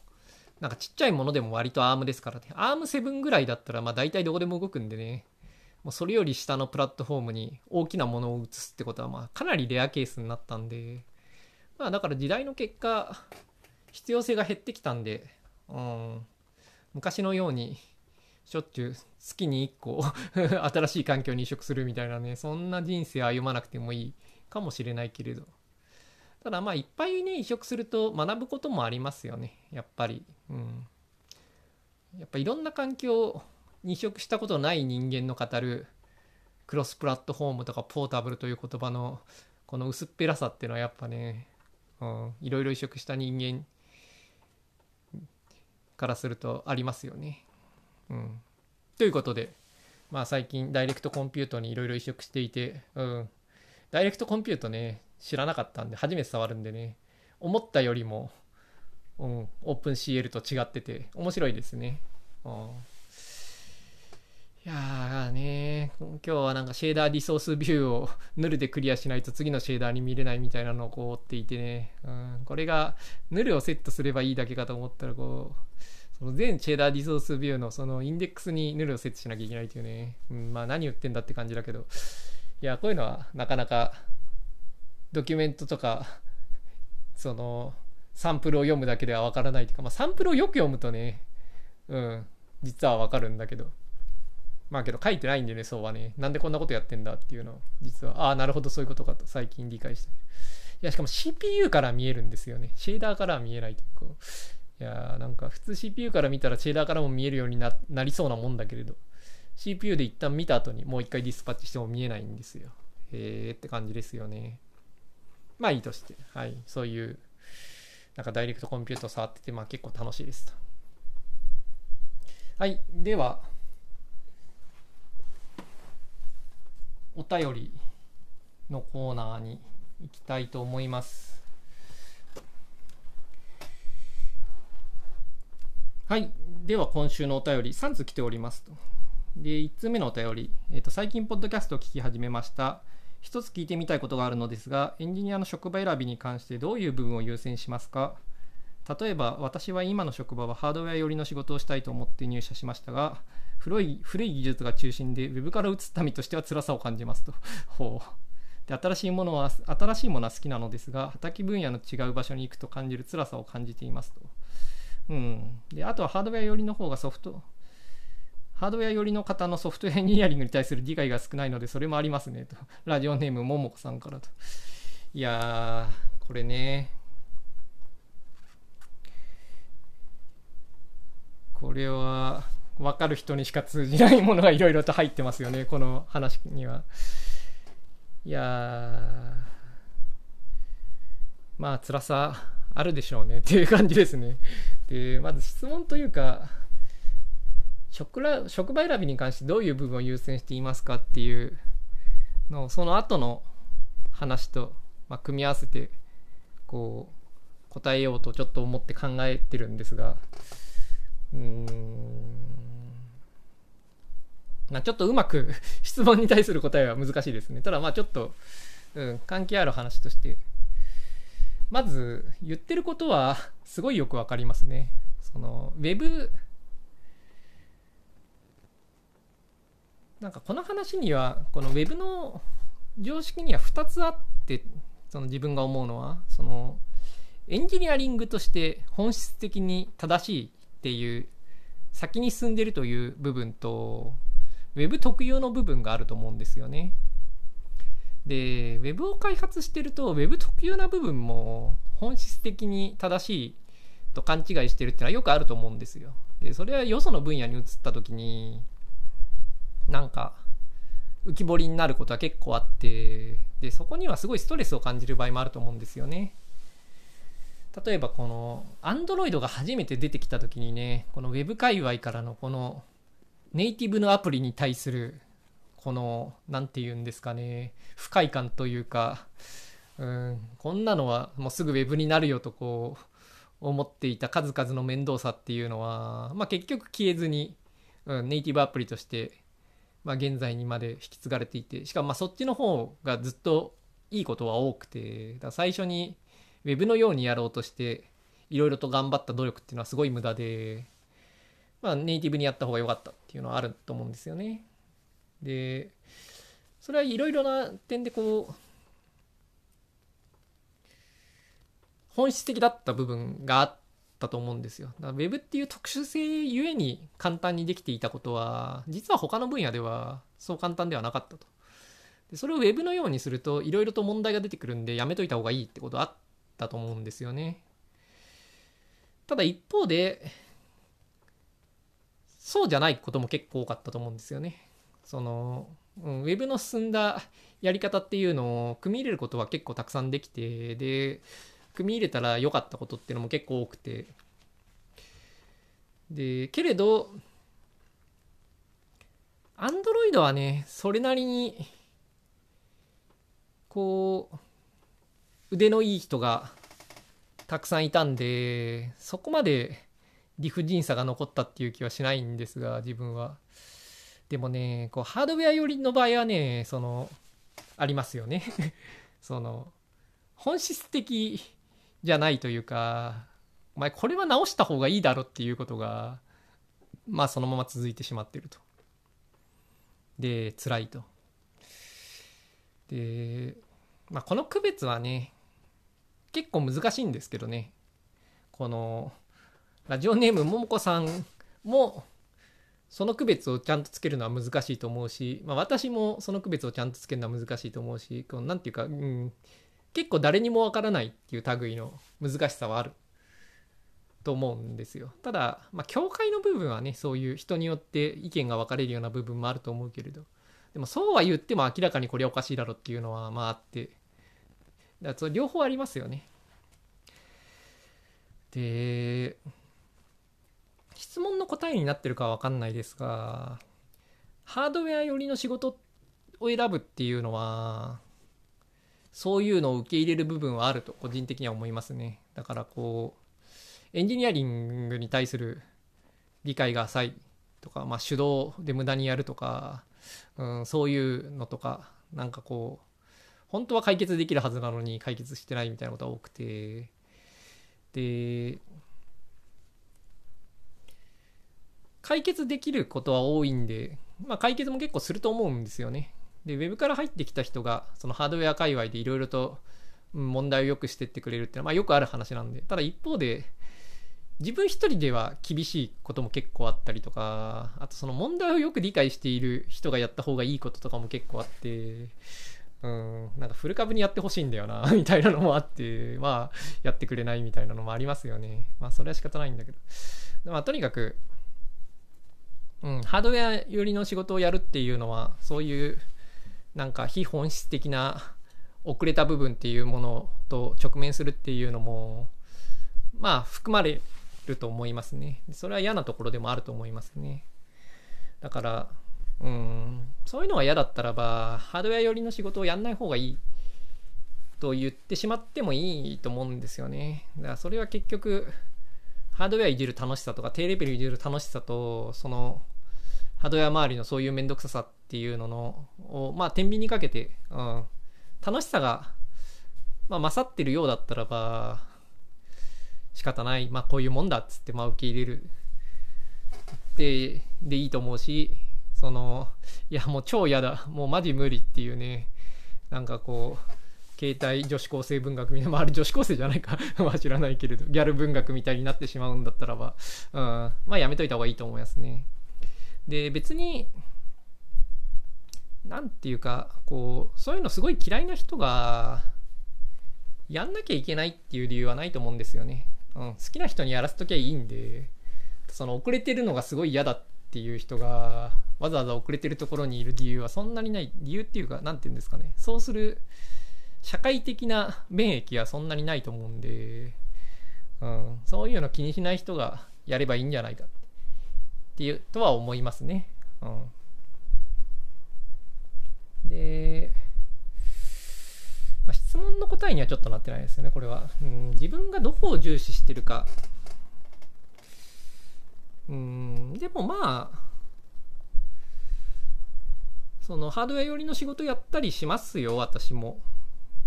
Speaker 1: なんかちっちゃいものでも割と ARM ですからね。ARM7 ぐらいだったらまあ大体どこでも動くんでね。もうそれより下のプラットフォームに大きなものを移すってことは、まあ、かなりレアケースになったんで、まあ、だから時代の結果、必要性が減ってきたんで、うん、昔のように、しょっちゅう月に1個 新しい環境に移植するみたいなね、そんな人生歩まなくてもいいかもしれないけれど。ただまあいっぱいね、移植すると学ぶこともありますよね。やっぱり。うん。やっぱいろんな環境移植したことない人間の語るクロスプラットフォームとかポータブルという言葉のこの薄っぺらさっていうのはやっぱね、いろいろ移植した人間からするとありますよね。うん、ということで、まあ最近ダイレクトコンピュートにいろいろ移植していて、うん、ダイレクトコンピュートね、知らなかったんで初めて触るんでね、思ったよりも、うん、オープン CL と違ってて面白いですね。うん。いやーね今日はなんかシェーダーリソースビューを ヌルでクリアしないと次のシェーダーに見れないみたいなのをこう追っていてね、うん、これがヌルをセットすればいいだけかと思ったらこうその全シェーダーリソースビューのそのインデックスにヌルをセットしなきゃいけないというね、うん、まあ何言ってんだって感じだけど。いやこういうのはなかなかドキュメントとかそのサンプルを読むだけではわからないというか、まあ、サンプルをよく読むとねうん実はわかるんだけどまあけど書いてないんでね、そうはね。なんでこんなことやってんだっていうのを、実は、ああ、なるほどそういうことかと最近理解した。いや、しかも CPU から見えるんですよね。シェーダーからは見えないというか。いやーなんか普通 CPU から見たらシェーダーからも見えるようになりそうなもんだけれど、CPU で一旦見た後にもう一回ディスパッチしても見えないんですよ。へえって感じですよね。まあいいとして、はい、そういう、なんかダイレクトコンピューター触ってて、まあ結構楽しいですと。はい、では、お便りのコーナーに行きたいと思います。はい。では今週のお便り3つ来ておりますと。で、1つ目のお便り。えっ、ー、と、最近ポッドキャストを聞き始めました。一つ聞いてみたいことがあるのですが、エンジニアの職場選びに関してどういう部分を優先しますか？例えば、私は今の職場はハードウェア寄りの仕事をしたいと思って入社しましたが、古い古い技術が中心で Web から移った身としては辛さを感じますと。ほうで新しいものは新しいものは好きなのですが畑分野の違う場所に行くと感じる辛さを感じていますと。うん、であとはハードウェア寄りの方がソフトハードウェア寄りの方のソフトウェアエンジニアリングに対する理解が少ないのでそれもありますねと。ラジオネームももこさんからと。いやー、これね。これは分かる人にしか通じないものがいろいろと入ってますよね、この話には。いやまあ辛さあるでしょうねっていう感じですね。で、まず質問というか、職ら職場選びに関してどういう部分を優先していますかっていうのをその後の話と、まあ、組み合わせてこう答えようとちょっと思って考えてるんですがうーん。まあちょっとうまく質問に対する答えは難しいですね。ただまあちょっと、うん、関係ある話として。まず言ってることはすごいよくわかりますね。そのウェブなんかこの話にはこの Web の常識には2つあってその自分が思うのはそのエンジニアリングとして本質的に正しいっていう先に進んでるという部分と Web 特有の部分があると思うんですよね。で Web を開発してると Web 特有な部分も本質的に正しいと勘違いしてるってのはよくあると思うんですよ。でそれはよその分野に移った時になんか浮き彫りになることは結構あってでそこにはすごいストレスを感じる場合もあると思うんですよね。例えばこの Android が初めて出てきた時にねこの Web 界隈からのこのネイティブのアプリに対するこの何て言うんですかね不快感というかうんこんなのはもうすぐ Web になるよとこう思っていた数々の面倒さっていうのは、まあ、結局消えずに、うん、ネイティブアプリとしてまあ、現在にまで引き継がれていてしかもまあそっちの方がずっといいことは多くてだ最初に Web のようにやろうとしていろいろと頑張った努力っていうのはすごい無駄で、まあ、ネイティブにやった方が良かったっていうのはあると思うんですよね。でそれはいろいろな点でこう本質的だった部分があっったと思うんですよ。だから Web っていう特殊性ゆえに簡単にできていたことは、実は他の分野ではそう簡単ではなかったと。でそれを Web のようにすると、いろいろと問題が出てくるんで、やめといた方がいいってことあったと思うんですよね。ただ一方で、そうじゃないことも結構多かったと思うんですよね。その、うん、ウェブの進んだやり方っていうのを組み入れることは結構たくさんできて、で、組み入れたら良かったことっていうのも結構多くて。でけれどアンドロイドはねそれなりにこう腕のいい人がたくさんいたんでそこまで理不尽さが残ったっていう気はしないんですが自分は。でもねこうハードウェア寄りの場合はねそのありますよね。その本質的じゃないというか、お前これは直した方がいいだろっていうことが、まあそのまま続いてしまってると。で、辛いと。で、まあこの区別はね、結構難しいんですけどね。この、ラジオネームももこさんも、その区別をちゃんとつけるのは難しいと思うし、まあ、私もその区別をちゃんとつけるのは難しいと思うし、このなんていうか、うん、結構誰にもわからないっていう類の難しさはある。と思うんですよ。ただ、まあ、境界の部分はね、そういう人によって意見が分かれるような部分もあると思うけれど、でもそうは言っても明らかにこれおかしいだろっていうのはまああって、だから両方ありますよね。で質問の答えになってるかは分かんないですがハードウェア寄りの仕事を選ぶっていうのはそういうのを受け入れる部分はあると個人的には思いますねだからこうエンジニアリングに対する理解が浅いとか、まあ、手動で無駄にやるとか、うん、そういうのとかなんかこう本当は解決できるはずなのに解決してないみたいなことが多くてで解決できることは多いんで、まあ、解決も結構すると思うんですよね。で、ウェブから入ってきた人が、そのハードウェア界隈でいろいろと問題をよくしてってくれるっていうのは、まあ、よくある話なんで、ただ一方で、自分一人では厳しいことも結構あったりとか、あとその問題をよく理解している人がやった方がいいこととかも結構あって、うん、なんかフル株にやってほしいんだよな、みたいなのもあって、まあ、やってくれないみたいなのもありますよね。まあ、それは仕方ないんだけど。まあ、とにかく、うん、ハードウェア寄りの仕事をやるっていうのは、そういう、なんか非本質的な 遅れた部分っていうものと直面するっていうのも、まあ、含まれると思いますね。それは嫌なところでもあると思いますね。だから、うん、そういうのが嫌だったらば、ハードウェア寄りの仕事をやんない方がいいと言ってしまってもいいと思うんですよね。だからそれは結局、ハードウェアいじる楽しさとか低レベルいじる楽しさとそのハードウェア周りのそういう面倒くささってていうののをまあ天秤にかけて、うん、楽しさが、まあ、勝ってるようだったらば仕方ない、まあ、こういうもんだっつってまあ受け入れる。ででいいと思うしそのいやもう超嫌だ。もうマジ無理っていうねなんかこう携帯女子高生文学みたいな、まあ、あれ女子高生じゃないか。まあ知らないけれど、ギャル文学みたいになってしまうんだったらば、うん、まあやめといた方がいいと思いますね。で、別に、なんていうか、こう、そういうのすごい嫌いな人が、やんなきゃいけないっていう理由はないと思うんですよね。うん、好きな人にやらせときゃいいんで、その遅れてるのがすごい嫌だっていう人が、わざわざ遅れてるところにいる理由はそんなにない。理由っていうか、なんて言うんですかね。そうする社会的な免疫はそんなにないと思うんで、うん、そういうの気にしない人がやればいいんじゃないかっていうとは思いますね。うん、で、まあ、質問の答えにはちょっとなってないですよね、これは。うん、自分がどこを重視してるか。うん、でもまあ、そのハードウェア寄りの仕事やったりしますよ、私も。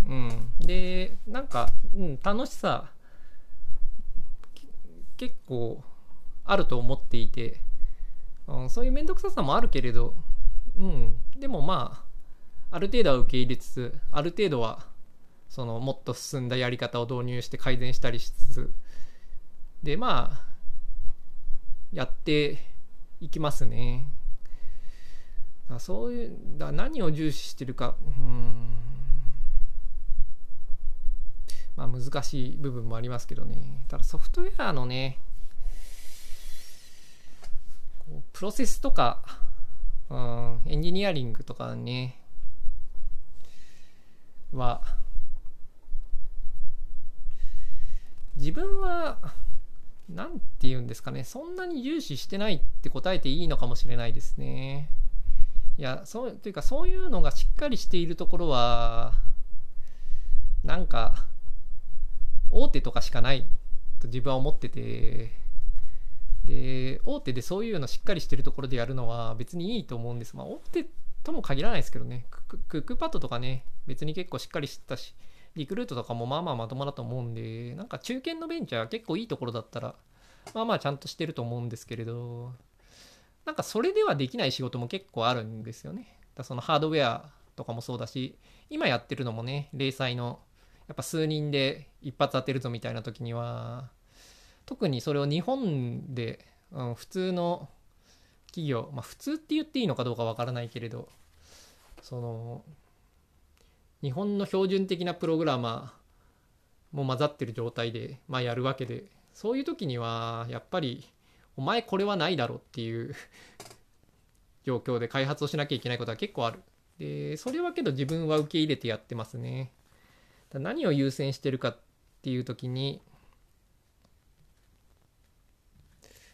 Speaker 1: うん、でなんか、うん、楽しさ結構あると思っていて、うん、そういう面倒くささもあるけれど、うん、でもまあある程度は受け入れつつある程度はそのもっと進んだやり方を導入して改善したりしつつでまあやっていきますね。そういうだ何を重視してるか、うんまあ、難しい部分もありますけどね。ただソフトウェアのね、プロセスとか、うん、エンジニアリングとかね、は、自分は、なんて言うんですかね、そんなに重視してないって答えていいのかもしれないですね。いや、そう、というかそういうのがしっかりしているところは、なんか、大手とかしかないと自分は思っててで大手でそういうのしっかりしてるところでやるのは別にいいと思うんですまあ大手とも限らないですけどね。クックパッドとかね別に結構しっかりしてたしリクルートとかもまあまあまともだと思うんでなんか中堅のベンチャー結構いいところだったらまあまあちゃんとしてると思うんですけれどなんかそれではできない仕事も結構あるんですよね。だそのハードウェアとかもそうだし今やってるのもね零細のやっぱ数人で一発当てるぞみたいな時には特にそれを日本で、うん、普通の企業まあ普通って言っていいのかどうかわからないけれどその日本の標準的なプログラマーも混ざってる状態で、まあ、やるわけでそういう時にはやっぱりお前これはないだろっていう 状況で開発をしなきゃいけないことは結構ある。でそれはけど自分は受け入れてやってますね。何を優先してるかっていう時に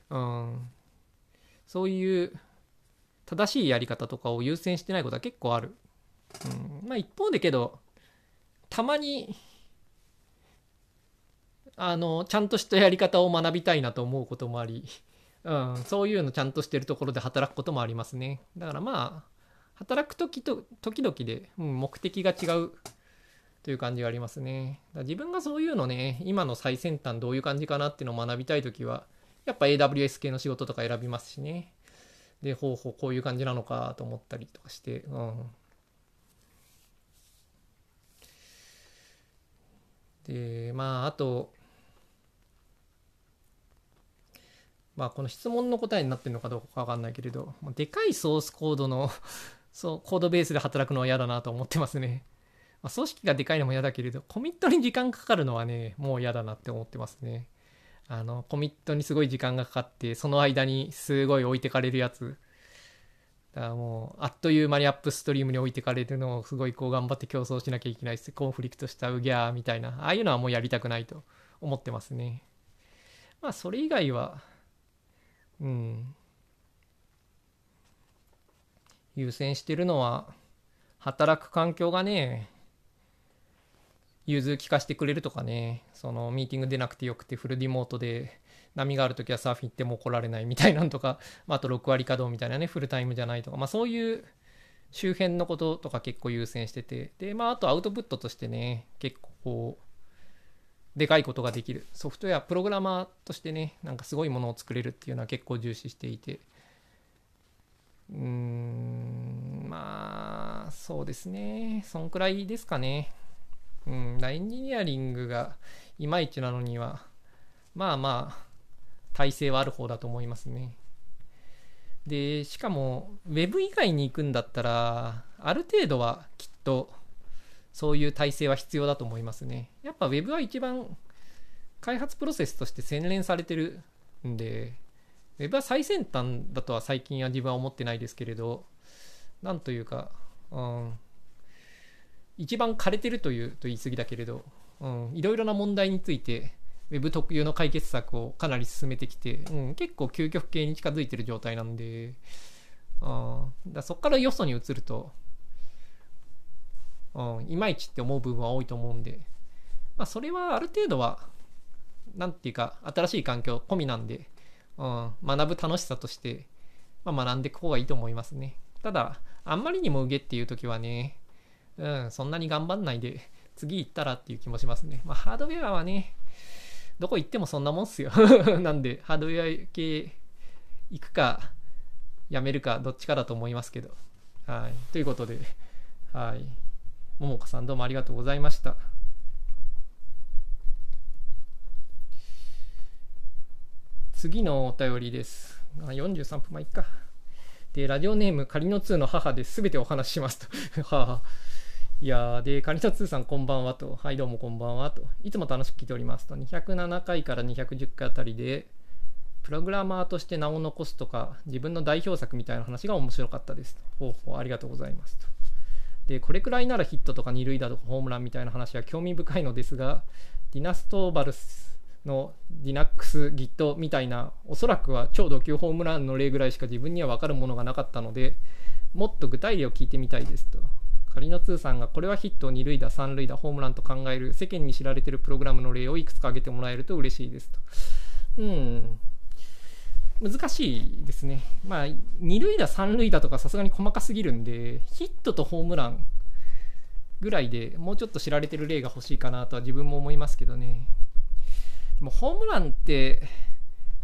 Speaker 1: うんそういう正しいやり方とかを優先してないことは結構ある、うん、まあ一方でけどたまにあのちゃんとしたやり方を学びたいなと思うこともあり、うん、そういうのちゃんとしてるところで働くこともありますね。だからまあ働く時と時々で、うん、目的が違うという感じがありますね。自分がそういうのね、今の最先端どういう感じかなっていうのを学びたい時は、やっぱ AWS 系の仕事とか選びますしね。で、ほうほうこういう感じなのかと思ったりとかして、うん。で、まあ、あと、まあ、この質問の答えになってるのかどうかわかんないけれど、でかいソースコードの そう、コードベースで働くのは嫌だなと思ってますね。まあ、組織がでかいのも嫌だけれど、コミットに時間かかるのはね、もう嫌だなって思ってますね。あの、コミットにすごい時間がかかって、その間にすごい置いてかれるやつ。だからもう、あっという間にアップストリームに置いてかれるのをすごいこう頑張って競争しなきゃいけないし、コンフリクトしたウギャーみたいな、ああいうのはもうやりたくないと思ってますね。まあ、それ以外は、うん、優先してるのは、働く環境がね、融通聞かせてくれるとかね、そのミーティング出なくてよくてフルリモートで波があるときはサーフィン行っても怒られないみたいなのとか、まあ、と6割稼働みたいなね、フルタイムじゃないとか、まあそういう周辺のこととか結構優先してて、で、まああとアウトプットとしてね、結構こう、でかいことができる。ソフトウェア、プログラマーとしてね、なんかすごいものを作れるっていうのは結構重視していて、うーん、まあ、そうですね。そんくらいですかね。うん、エンジニアリングがいまいちなのには、まあまあ、体制はある方だと思いますね。で、しかも、Web 以外に行くんだったら、ある程度はきっと、そういう体制は必要だと思いますね。やっぱ Web は一番開発プロセスとして洗練されてるんで、Web は最先端だとは最近は自分は思ってないですけれど、なんというか、うん、一番枯れてるというと言い過ぎだけれど、うん、いろいろな問題について Web 特有の解決策をかなり進めてきて、うん、結構究極系に近づいてる状態なんで、あだそこからよそに移ると、うん、いまいちって思う部分は多いと思うんで、まあ、それはある程度は、なんていうか、新しい環境込みなんで、うん、学ぶ楽しさとして、まあ、学んでいく方がいいと思いますね。ただ、あんまりにもうげっていう時はね、うん、そんなに頑張んないで、次行ったらっていう気もしますね。まあ、ハードウェアはね、どこ行ってもそんなもんっすよ。なんで、ハードウェア系行くか、やめるか、どっちかだと思いますけど。はい。ということで、はい。ももかさんどうもありがとうございました。次のお便りです。あ43分、まあ、いっか。で、ラジオネーム、仮の2の母です。べてお話ししますと。はあ、いやで、仮の2さん、こんばんはと。はい、どうもこんばんはと。いつも楽しく聞いておりますと。207回から210回あたりで、プログラマーとして名を残すとか、自分の代表作みたいな話が面白かったですと。ほうほう、ありがとうございますと。で、これくらいならヒットとか二塁打とかホームランみたいな話は興味深いのですが、ディナストーバルスの Linux、Git みたいな、おそらくは超ド級ホームランの例ぐらいしか自分には分かるものがなかったので、もっと具体例を聞いてみたいですと。仮の2さんがこれはヒット、2塁打、3塁打、ホームランと考える世間に知られているプログラムの例をいくつか挙げてもらえると嬉しいですと。うん。難しいですね。まあ、2塁打、3塁打とかさすがに細かすぎるんで、ヒットとホームランぐらいでもうちょっと知られてる例が欲しいかなとは自分も思いますけどね。でもホームランって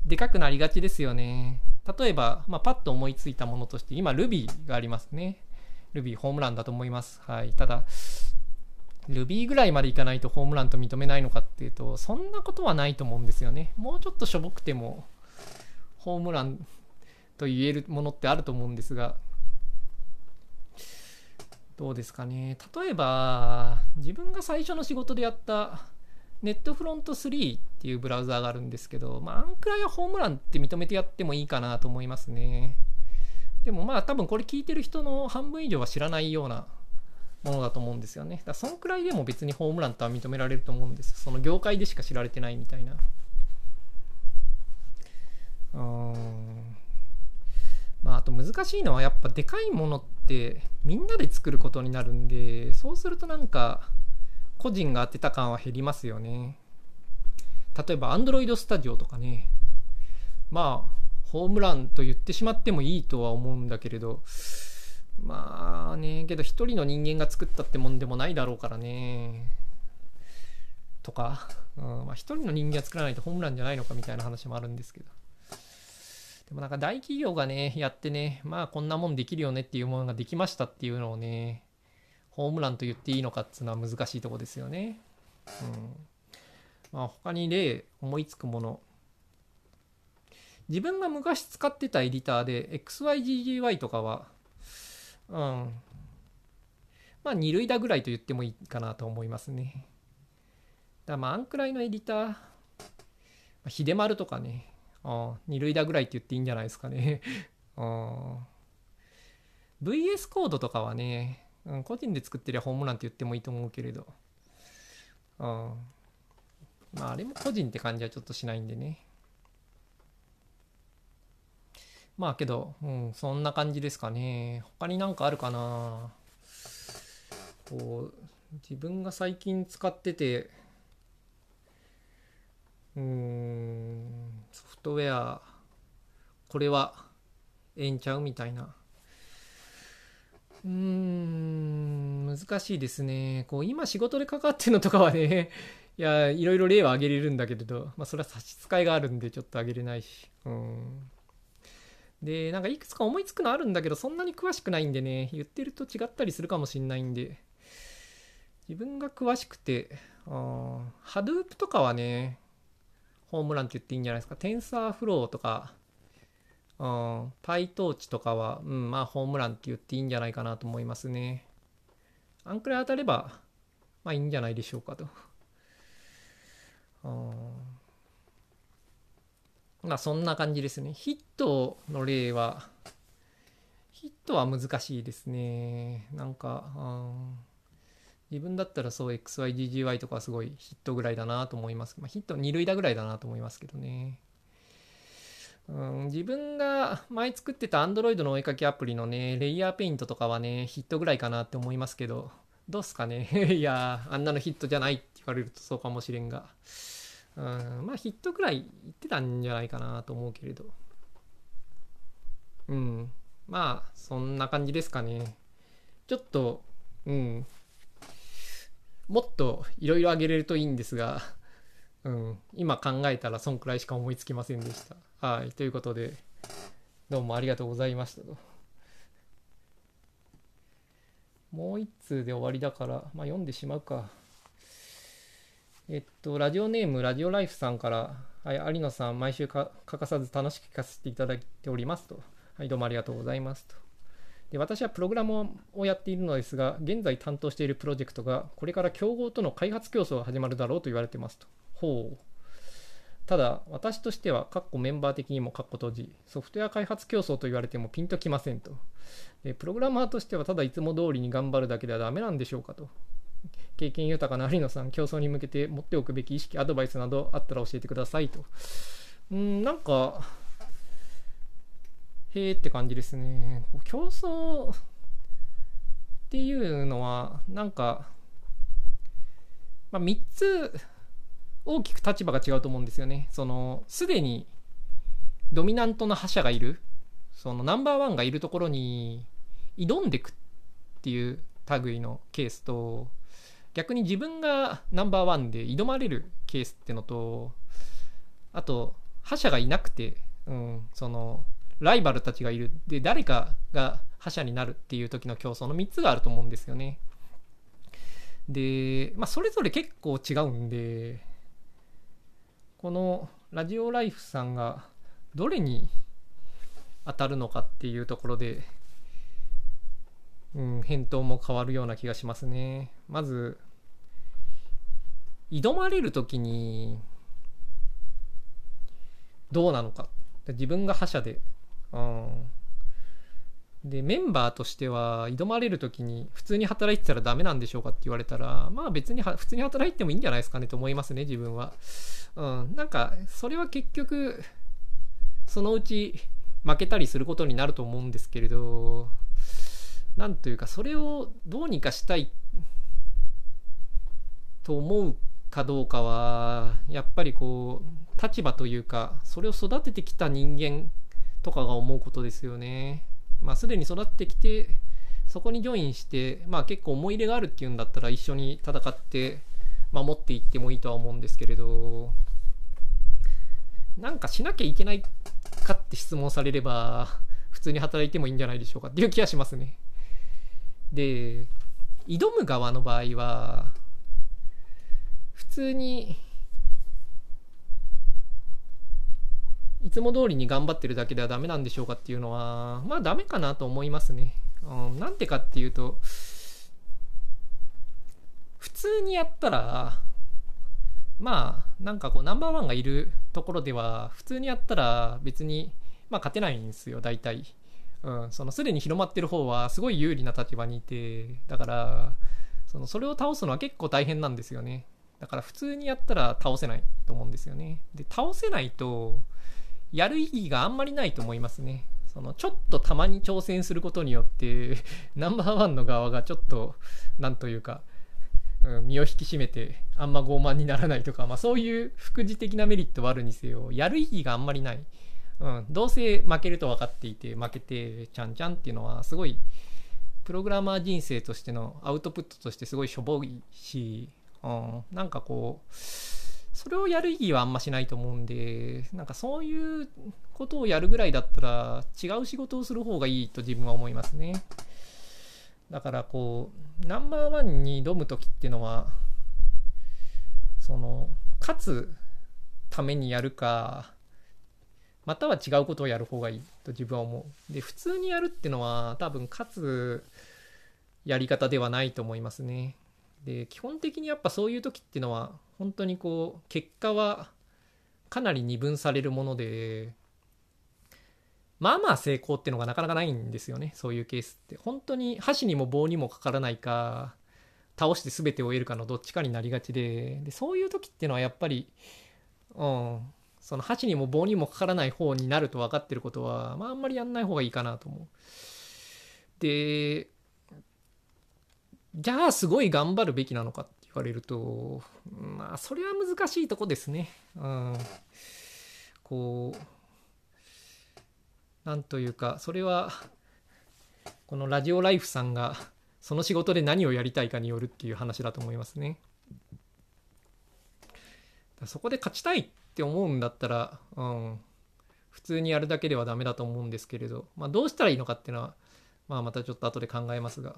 Speaker 1: でかくなりがちですよね。例えば、まあ、パッと思いついたものとして、今 Ruby がありますね。Ruby ホームランだと思います。はい。ただ、Ruby ぐらいまでいかないとホームランと認めないのかっていうと、そんなことはないと思うんですよね。もうちょっとしょぼくても、ホームランと言えるものってあると思うんですが、どうですかね。例えば、自分が最初の仕事でやったネットフロント3っていうブラウザーがあるんですけど、まあ、あんくらいはホームランって認めてやってもいいかなと思いますね。でもまあ多分これ聞いてる人の半分以上は知らないようなものだと思うんですよね。だからそのくらいでも別にホームランとは認められると思うんですよ。その業界でしか知られてないみたいな。うん。まあ、あと難しいのはやっぱでかいものってみんなで作ることになるんで、そうするとなんか個人が当てた感は減りますよね。例えば Android Studio とかね。まあ、ホームランと言ってしまってもいいとは思うんだけれど、まあね、けど一人の人間が作ったってもんでもないだろうからね。とか、うん、まあ人の人間が作らないとホームランじゃないのかみたいな話もあるんですけど。でもなんか大企業がね、やってね、まあこんなもんできるよねっていうものができましたっていうのをね、ホームランと言っていいのかっていうのは難しいとこですよね。うん。まあ他に例思いつくもの。自分が昔使ってたエディターで XYGGY とかはうん。まあ、二類だぐらいと言ってもいいかなと思いますね。だまあ、あんくらいのエディター、秀丸とかね、あ二類だぐらいって言っていいんじゃないですかね。VS コードとかはね、うん、個人で作ってりゃホームランって言ってもいいと思うけれど、あまあ、あれも個人って感じはちょっとしないんでね。まあけど、うん、そんな感じですかね。他になんかあるかなこう、自分が最近使ってて、うん、ソフトウェア、これはええんちゃうみたいな。うーん、難しいですね。こう、今仕事でかかってるのとかはね、いや、いろいろ例は挙げれるんだけれど、まあ、それは差し支えがあるんで、ちょっと挙げれないし。うん。で、なんかいくつか思いつくのあるんだけど、そんなに詳しくないんでね、言ってると違ったりするかもしんないんで、自分が詳しくて、あハドゥープとかはね、ホームランって言っていいんじゃないですか。テンサーフローとか、うん、PyTorch とかは、うん、まあホームランって言っていいんじゃないかなと思いますね。あんくらい当たれば、まあいいんじゃないでしょうかと。うんまあそんな感じですね。ヒットの例は、ヒットは難しいですね。なんか、うん、自分だったらそう XYGGY とかすごいヒットぐらいだなと思います。まあ、ヒット2類だぐらいだなと思いますけどね。うん、自分が前作ってた Android のお絵かきアプリのね、レイヤーペイントとかはね、ヒットぐらいかなって思いますけど、どうすかね いやあんなのヒットじゃないって言われるとそうかもしれんが。うん、まあヒットぐらい言ってたんじゃないかなと思うけれど。うん。まあ、そんな感じですかね。ちょっと、うん。もっといろいろあげれるといいんですが、うん。今考えたらそんくらいしか思いつきませんでした。はい。ということで、どうもありがとうございましたと。もう一通で終わりだから、まあ読んでしまうか。えっと、ラジオネーム、ラジオライフさんから、はい、有野さん、毎週欠かさず楽しく聞かせていただいておりますと。はい、どうもありがとうございますと。で私はプログラムをやっているのですが、現在担当しているプロジェクトが、これから競合との開発競争が始まるだろうと言われてますと。ほう。ただ、私としては、かっこメンバー的にもかっこ閉じ、ソフトウェア開発競争と言われてもピンときませんと。でプログラマーとしては、ただいつも通りに頑張るだけではダメなんでしょうかと。経験豊かな有野さん、競争に向けて持っておくべき意識、アドバイスなどあったら教えてくださいと。うん、なんか、へえって感じですね。競争っていうのは、なんか、まあ、3つ大きく立場が違うと思うんですよね。その、すでにドミナントな覇者がいる、そのナンバーワンがいるところに挑んでくっていう類のケースと、逆に自分がナンバーワンで挑まれるケースってのとあと覇者がいなくて、うん、そのライバルたちがいる。で誰かが覇者になるっていう時の競争の3つがあると思うんですよね。で、まあ、それぞれ結構違うんでこのラジオライフさんがどれに当たるのかっていうところで、うん、返答も変わるような気がしますね。まず挑まれる時にどうなのか。自分が覇者で、うん、でメンバーとしては挑まれる時に普通に働いてたらダメなんでしょうかって言われたらまあ別に普通に働いてもいいんじゃないですかねと思いますね自分は。うん。なんかそれは結局そのうち負けたりすることになると思うんですけれどなんというかそれをどうにかしたいと思うかどうかはやっぱりこう立場というかそれを育ててきた人間とかが思うことですよね。まあ、すでに育ってきてそこにジョインして、まあ、結構思い入れがあるっていうんだったら一緒に戦って守っていってもいいとは思うんですけれどなんかしなきゃいけないかって質問されれば普通に働いてもいいんじゃないでしょうかっていう気がしますね。で挑む側の場合は普通にいつも通りに頑張ってるだけではダメなんでしょうかっていうのは、まあダメかなと思いますね。うん、なんてかっていうと、普通にやったら、まあ、なんかこう、ナンバーワンがいるところでは、普通にやったら別に、まあ勝てないんですよ、大体。うん、そのすでに広まってる方はすごい有利な立場にいて、だから、そのそれを倒すのは結構大変なんですよね。だから普通にやったら倒せないと思うんですよね。で、倒せないと、やる意義があんまりないと思いますね。そのちょっとたまに挑戦することによって ナンバーワンの側がちょっとなんというか、うん、身を引き締めてあんま傲慢にならないとか、まあ、そういう副次的なメリットはあるにせよやる意義があんまりない、うん、どうせ負けると分かっていて負けてちゃんちゃんっていうのはすごいプログラマー人生としてのアウトプットとしてすごいしょぼいし、うん、なんかこうそれをやる意義はあんましないと思うんで、なんかそういうことをやるぐらいだったら、違う仕事をする方がいいと自分は思いますね。だからこう、ナンバーワンに挑む時っていうのは、その、勝つためにやるか、または違うことをやる方がいいと自分は思う。で、普通にやるってのは多分勝つやり方ではないと思いますね。で、基本的にやっぱそういう時っていうのは、本当にこう結果はかなり二分されるものでまあまあ成功っていうのがなかなかないんですよねそういうケースって本当に箸にも棒にもかからないか倒して全て終えるかのどっちかになりがちででそういう時っていうのはやっぱりうんその箸にも棒にもかからない方になると分かってることは、まあ、あんまりやんない方がいいかなと思う。でじゃあすごい頑張るべきなのかって言われると、まあ、それは難しいとこですね。うん。こう、なんというか、それは、このラジオライフさんが、その仕事で何をやりたいかによるっていう話だと思いますね。そこで勝ちたいっって思うんだったら、うん、普通にやるだけではダメだと思うんですけれど、まあ、どうしたらいいのかっていうのは、まあ、またちょっと後で考えますが。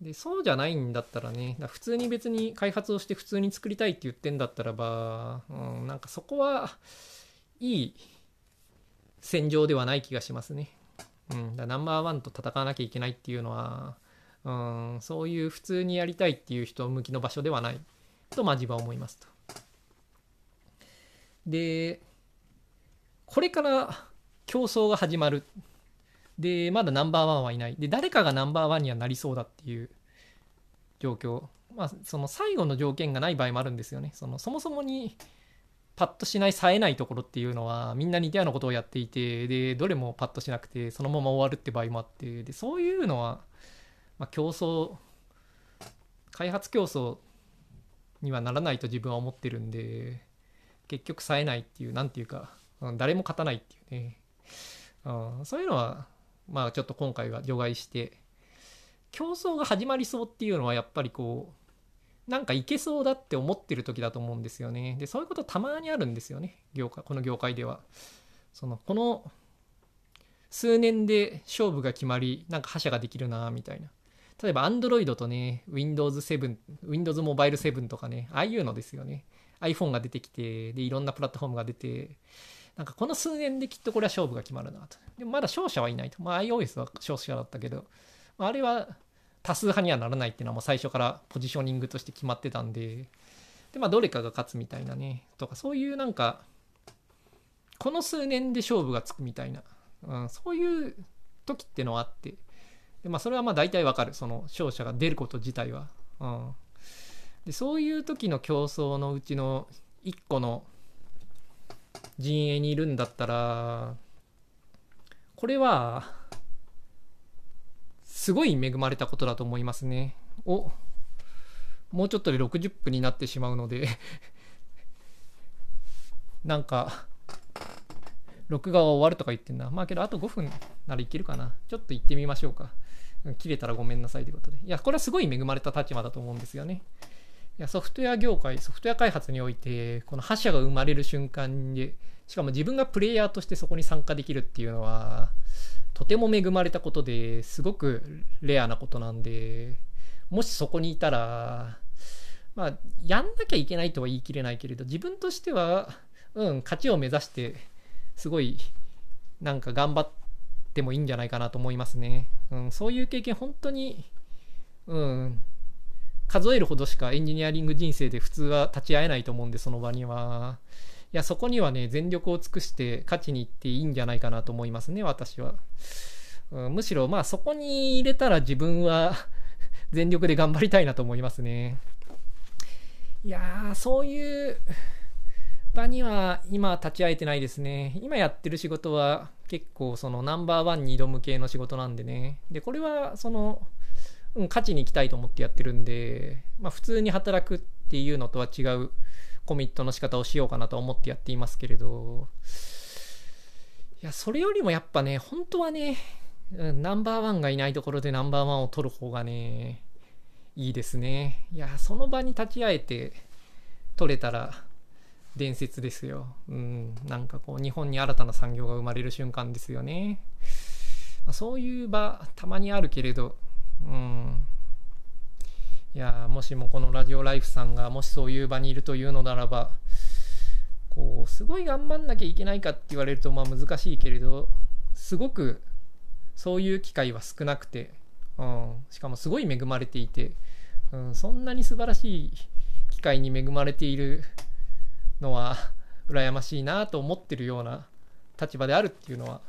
Speaker 1: でそうじゃないんだったらね普通に別に開発をして普通に作りたいって言ってんだったらば、うん、なんかそこはいい戦場ではない気がしますね。うん、だナンバーワンと戦わなきゃいけないっていうのは、うん、そういう普通にやりたいっていう人向きの場所ではないとまあ自分は思いますと。でこれから競争が始まるで、まだナンバーワンはいない。で、誰かがナンバーワンにはなりそうだっていう状況。まあ、その最後の条件がない場合もあるんですよね。そのそもそもにパッとしない、冴えないところっていうのは、みんな似たようなことをやっていて、で、どれもパッとしなくて、そのまま終わるって場合もあって、で、そういうのは、まあ、競争、開発競争にはならないと自分は思ってるんで、結局冴えないっていう、なんていうか、誰も勝たないっていうね。うん、そういうのはまあちょっと今回は除外して競争が始まりそうっていうのはやっぱりこうなんかいけそうだって思ってる時だと思うんですよね。でそういうことたまにあるんですよね。業界この業界では。そのこの数年で勝負が決まりなんか覇者ができるなみたいな。例えば Android とね Windows 7 Windows Mobile 7とかねああいうのですよね。iPhone が出てきてでいろんなプラットフォームが出てなんかこの数年できっとこれは勝負が決まるなと。でもまだ勝者はいないと。まあ iOS は勝者だったけど、まあれは多数派にはならないっていうのはもう最初からポジショニングとして決まってたんで、で、まあどれかが勝つみたいなね、とかそういうなんか、この数年で勝負がつくみたいな。うん、そういう時ってのはあって。で、まあ、それはまあ大体わかる。その勝者が出ること自体は、うん、でそういう時の競争のうちの1個の陣営にいるんだったらこれはすごい恵まれたことだと思いますね。おもうちょっとで60分になってしまうので なんか録画は終わるとか言ってんな。まあけどあと5分ならいけるかな。ちょっと行ってみましょうか。切れたらごめんなさいということで。いや、これはすごい恵まれた立場だと思うんですよね。いやソフトウェア業界、ソフトウェア開発において、この覇者が生まれる瞬間で、しかも自分がプレイヤーとしてそこに参加できるっていうのは、とても恵まれたことですごくレアなことなんで、もしそこにいたら、まあ、やんなきゃいけないとは言い切れないけれど、自分としては、うん、勝ちを目指して、すごい、なんか頑張ってもいいんじゃないかなと思いますね。うん、そういう経験、本当に、うん、数えるほどしかエンジニアリング人生で普通は立ち会えないと思うんで、その場には。いや、そこにはね、全力を尽くして勝ちに行っていいんじゃないかなと思いますね、私は。うん、むしろ、まあそこに入れたら自分は 全力で頑張りたいなと思いますね。いやー、そういう場には今立ち会えてないですね。今やってる仕事は結構そのナンバーワンに挑む系の仕事なんでね。で、これはその、うん、勝ちに行きたいと思ってやってるんで、まあ普通に働くっていうのとは違うコミットの仕方をしようかなと思ってやっていますけれど、いや、それよりもやっぱね、本当はね、ナンバーワンがいないところでナンバーワンを取る方がね、いいですね。いや、その場に立ち会えて取れたら伝説ですよ。うん、なんかこう、日本に新たな産業が生まれる瞬間ですよね。まあ、そういう場、たまにあるけれど、うん。いや、もしもこのラジオライフさんがもしそういう場にいるというのならば、こう、すごい頑張んなきゃいけないかって言われると、まあ難しいけれど、すごくそういう機会は少なくて、うん、しかもすごい恵まれていて、うん、そんなに素晴らしい機会に恵まれているのは羨ましいなと思ってるような立場であるっていうのは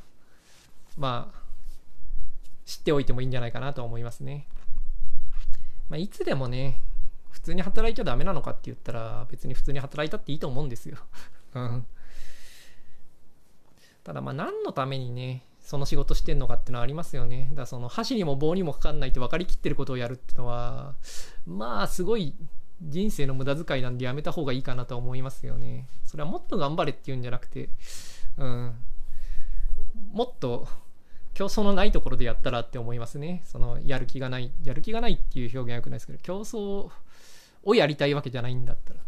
Speaker 1: まあ知っておいてもいいんじゃないかなと思いますね。まあ、いつでもね普通に働いちゃダメなのかって言ったら別に普通に働いたっていいと思うんですよ。うん。ただまあ何のためにねその仕事してんのかってのはありますよね。だからその箸にも棒にもかかんないと分かりきってることをやるってのは、まあすごい人生の無駄遣いなんでやめた方がいいかなと思いますよね。それはもっと頑張れっていうんじゃなくて、うん、もっと競争のないところでやったらって思いますね。そのやる気がない、やる気がないっていう表現は良くないですけど、競争をやりたいわけじゃないんだったら。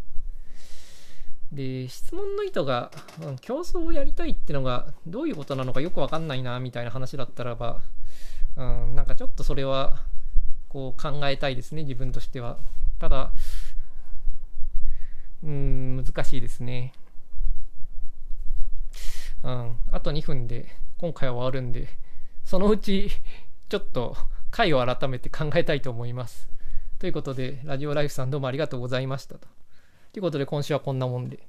Speaker 1: で、質問の意図が、うん、競争をやりたいってのがどういうことなのかよくわかんないな、みたいな話だったらば、うん、なんかちょっとそれは、こう考えたいですね、自分としては。ただ、うん、難しいですね。うん、あと2分で今回は終わるんで、そのうちちょっと回を改めて考えたいと思います。ということで、ラジオライフさんどうもありがとうございましたと。ということで今週はこんなもんで。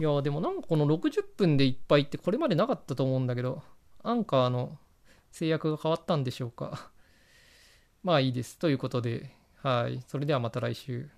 Speaker 1: いやでもなんかこの60分でいっぱいってこれまでなかったと思うんだけど、アンカーの制約が変わったんでしょうか。まあいいです。ということで、はい。それではまた来週。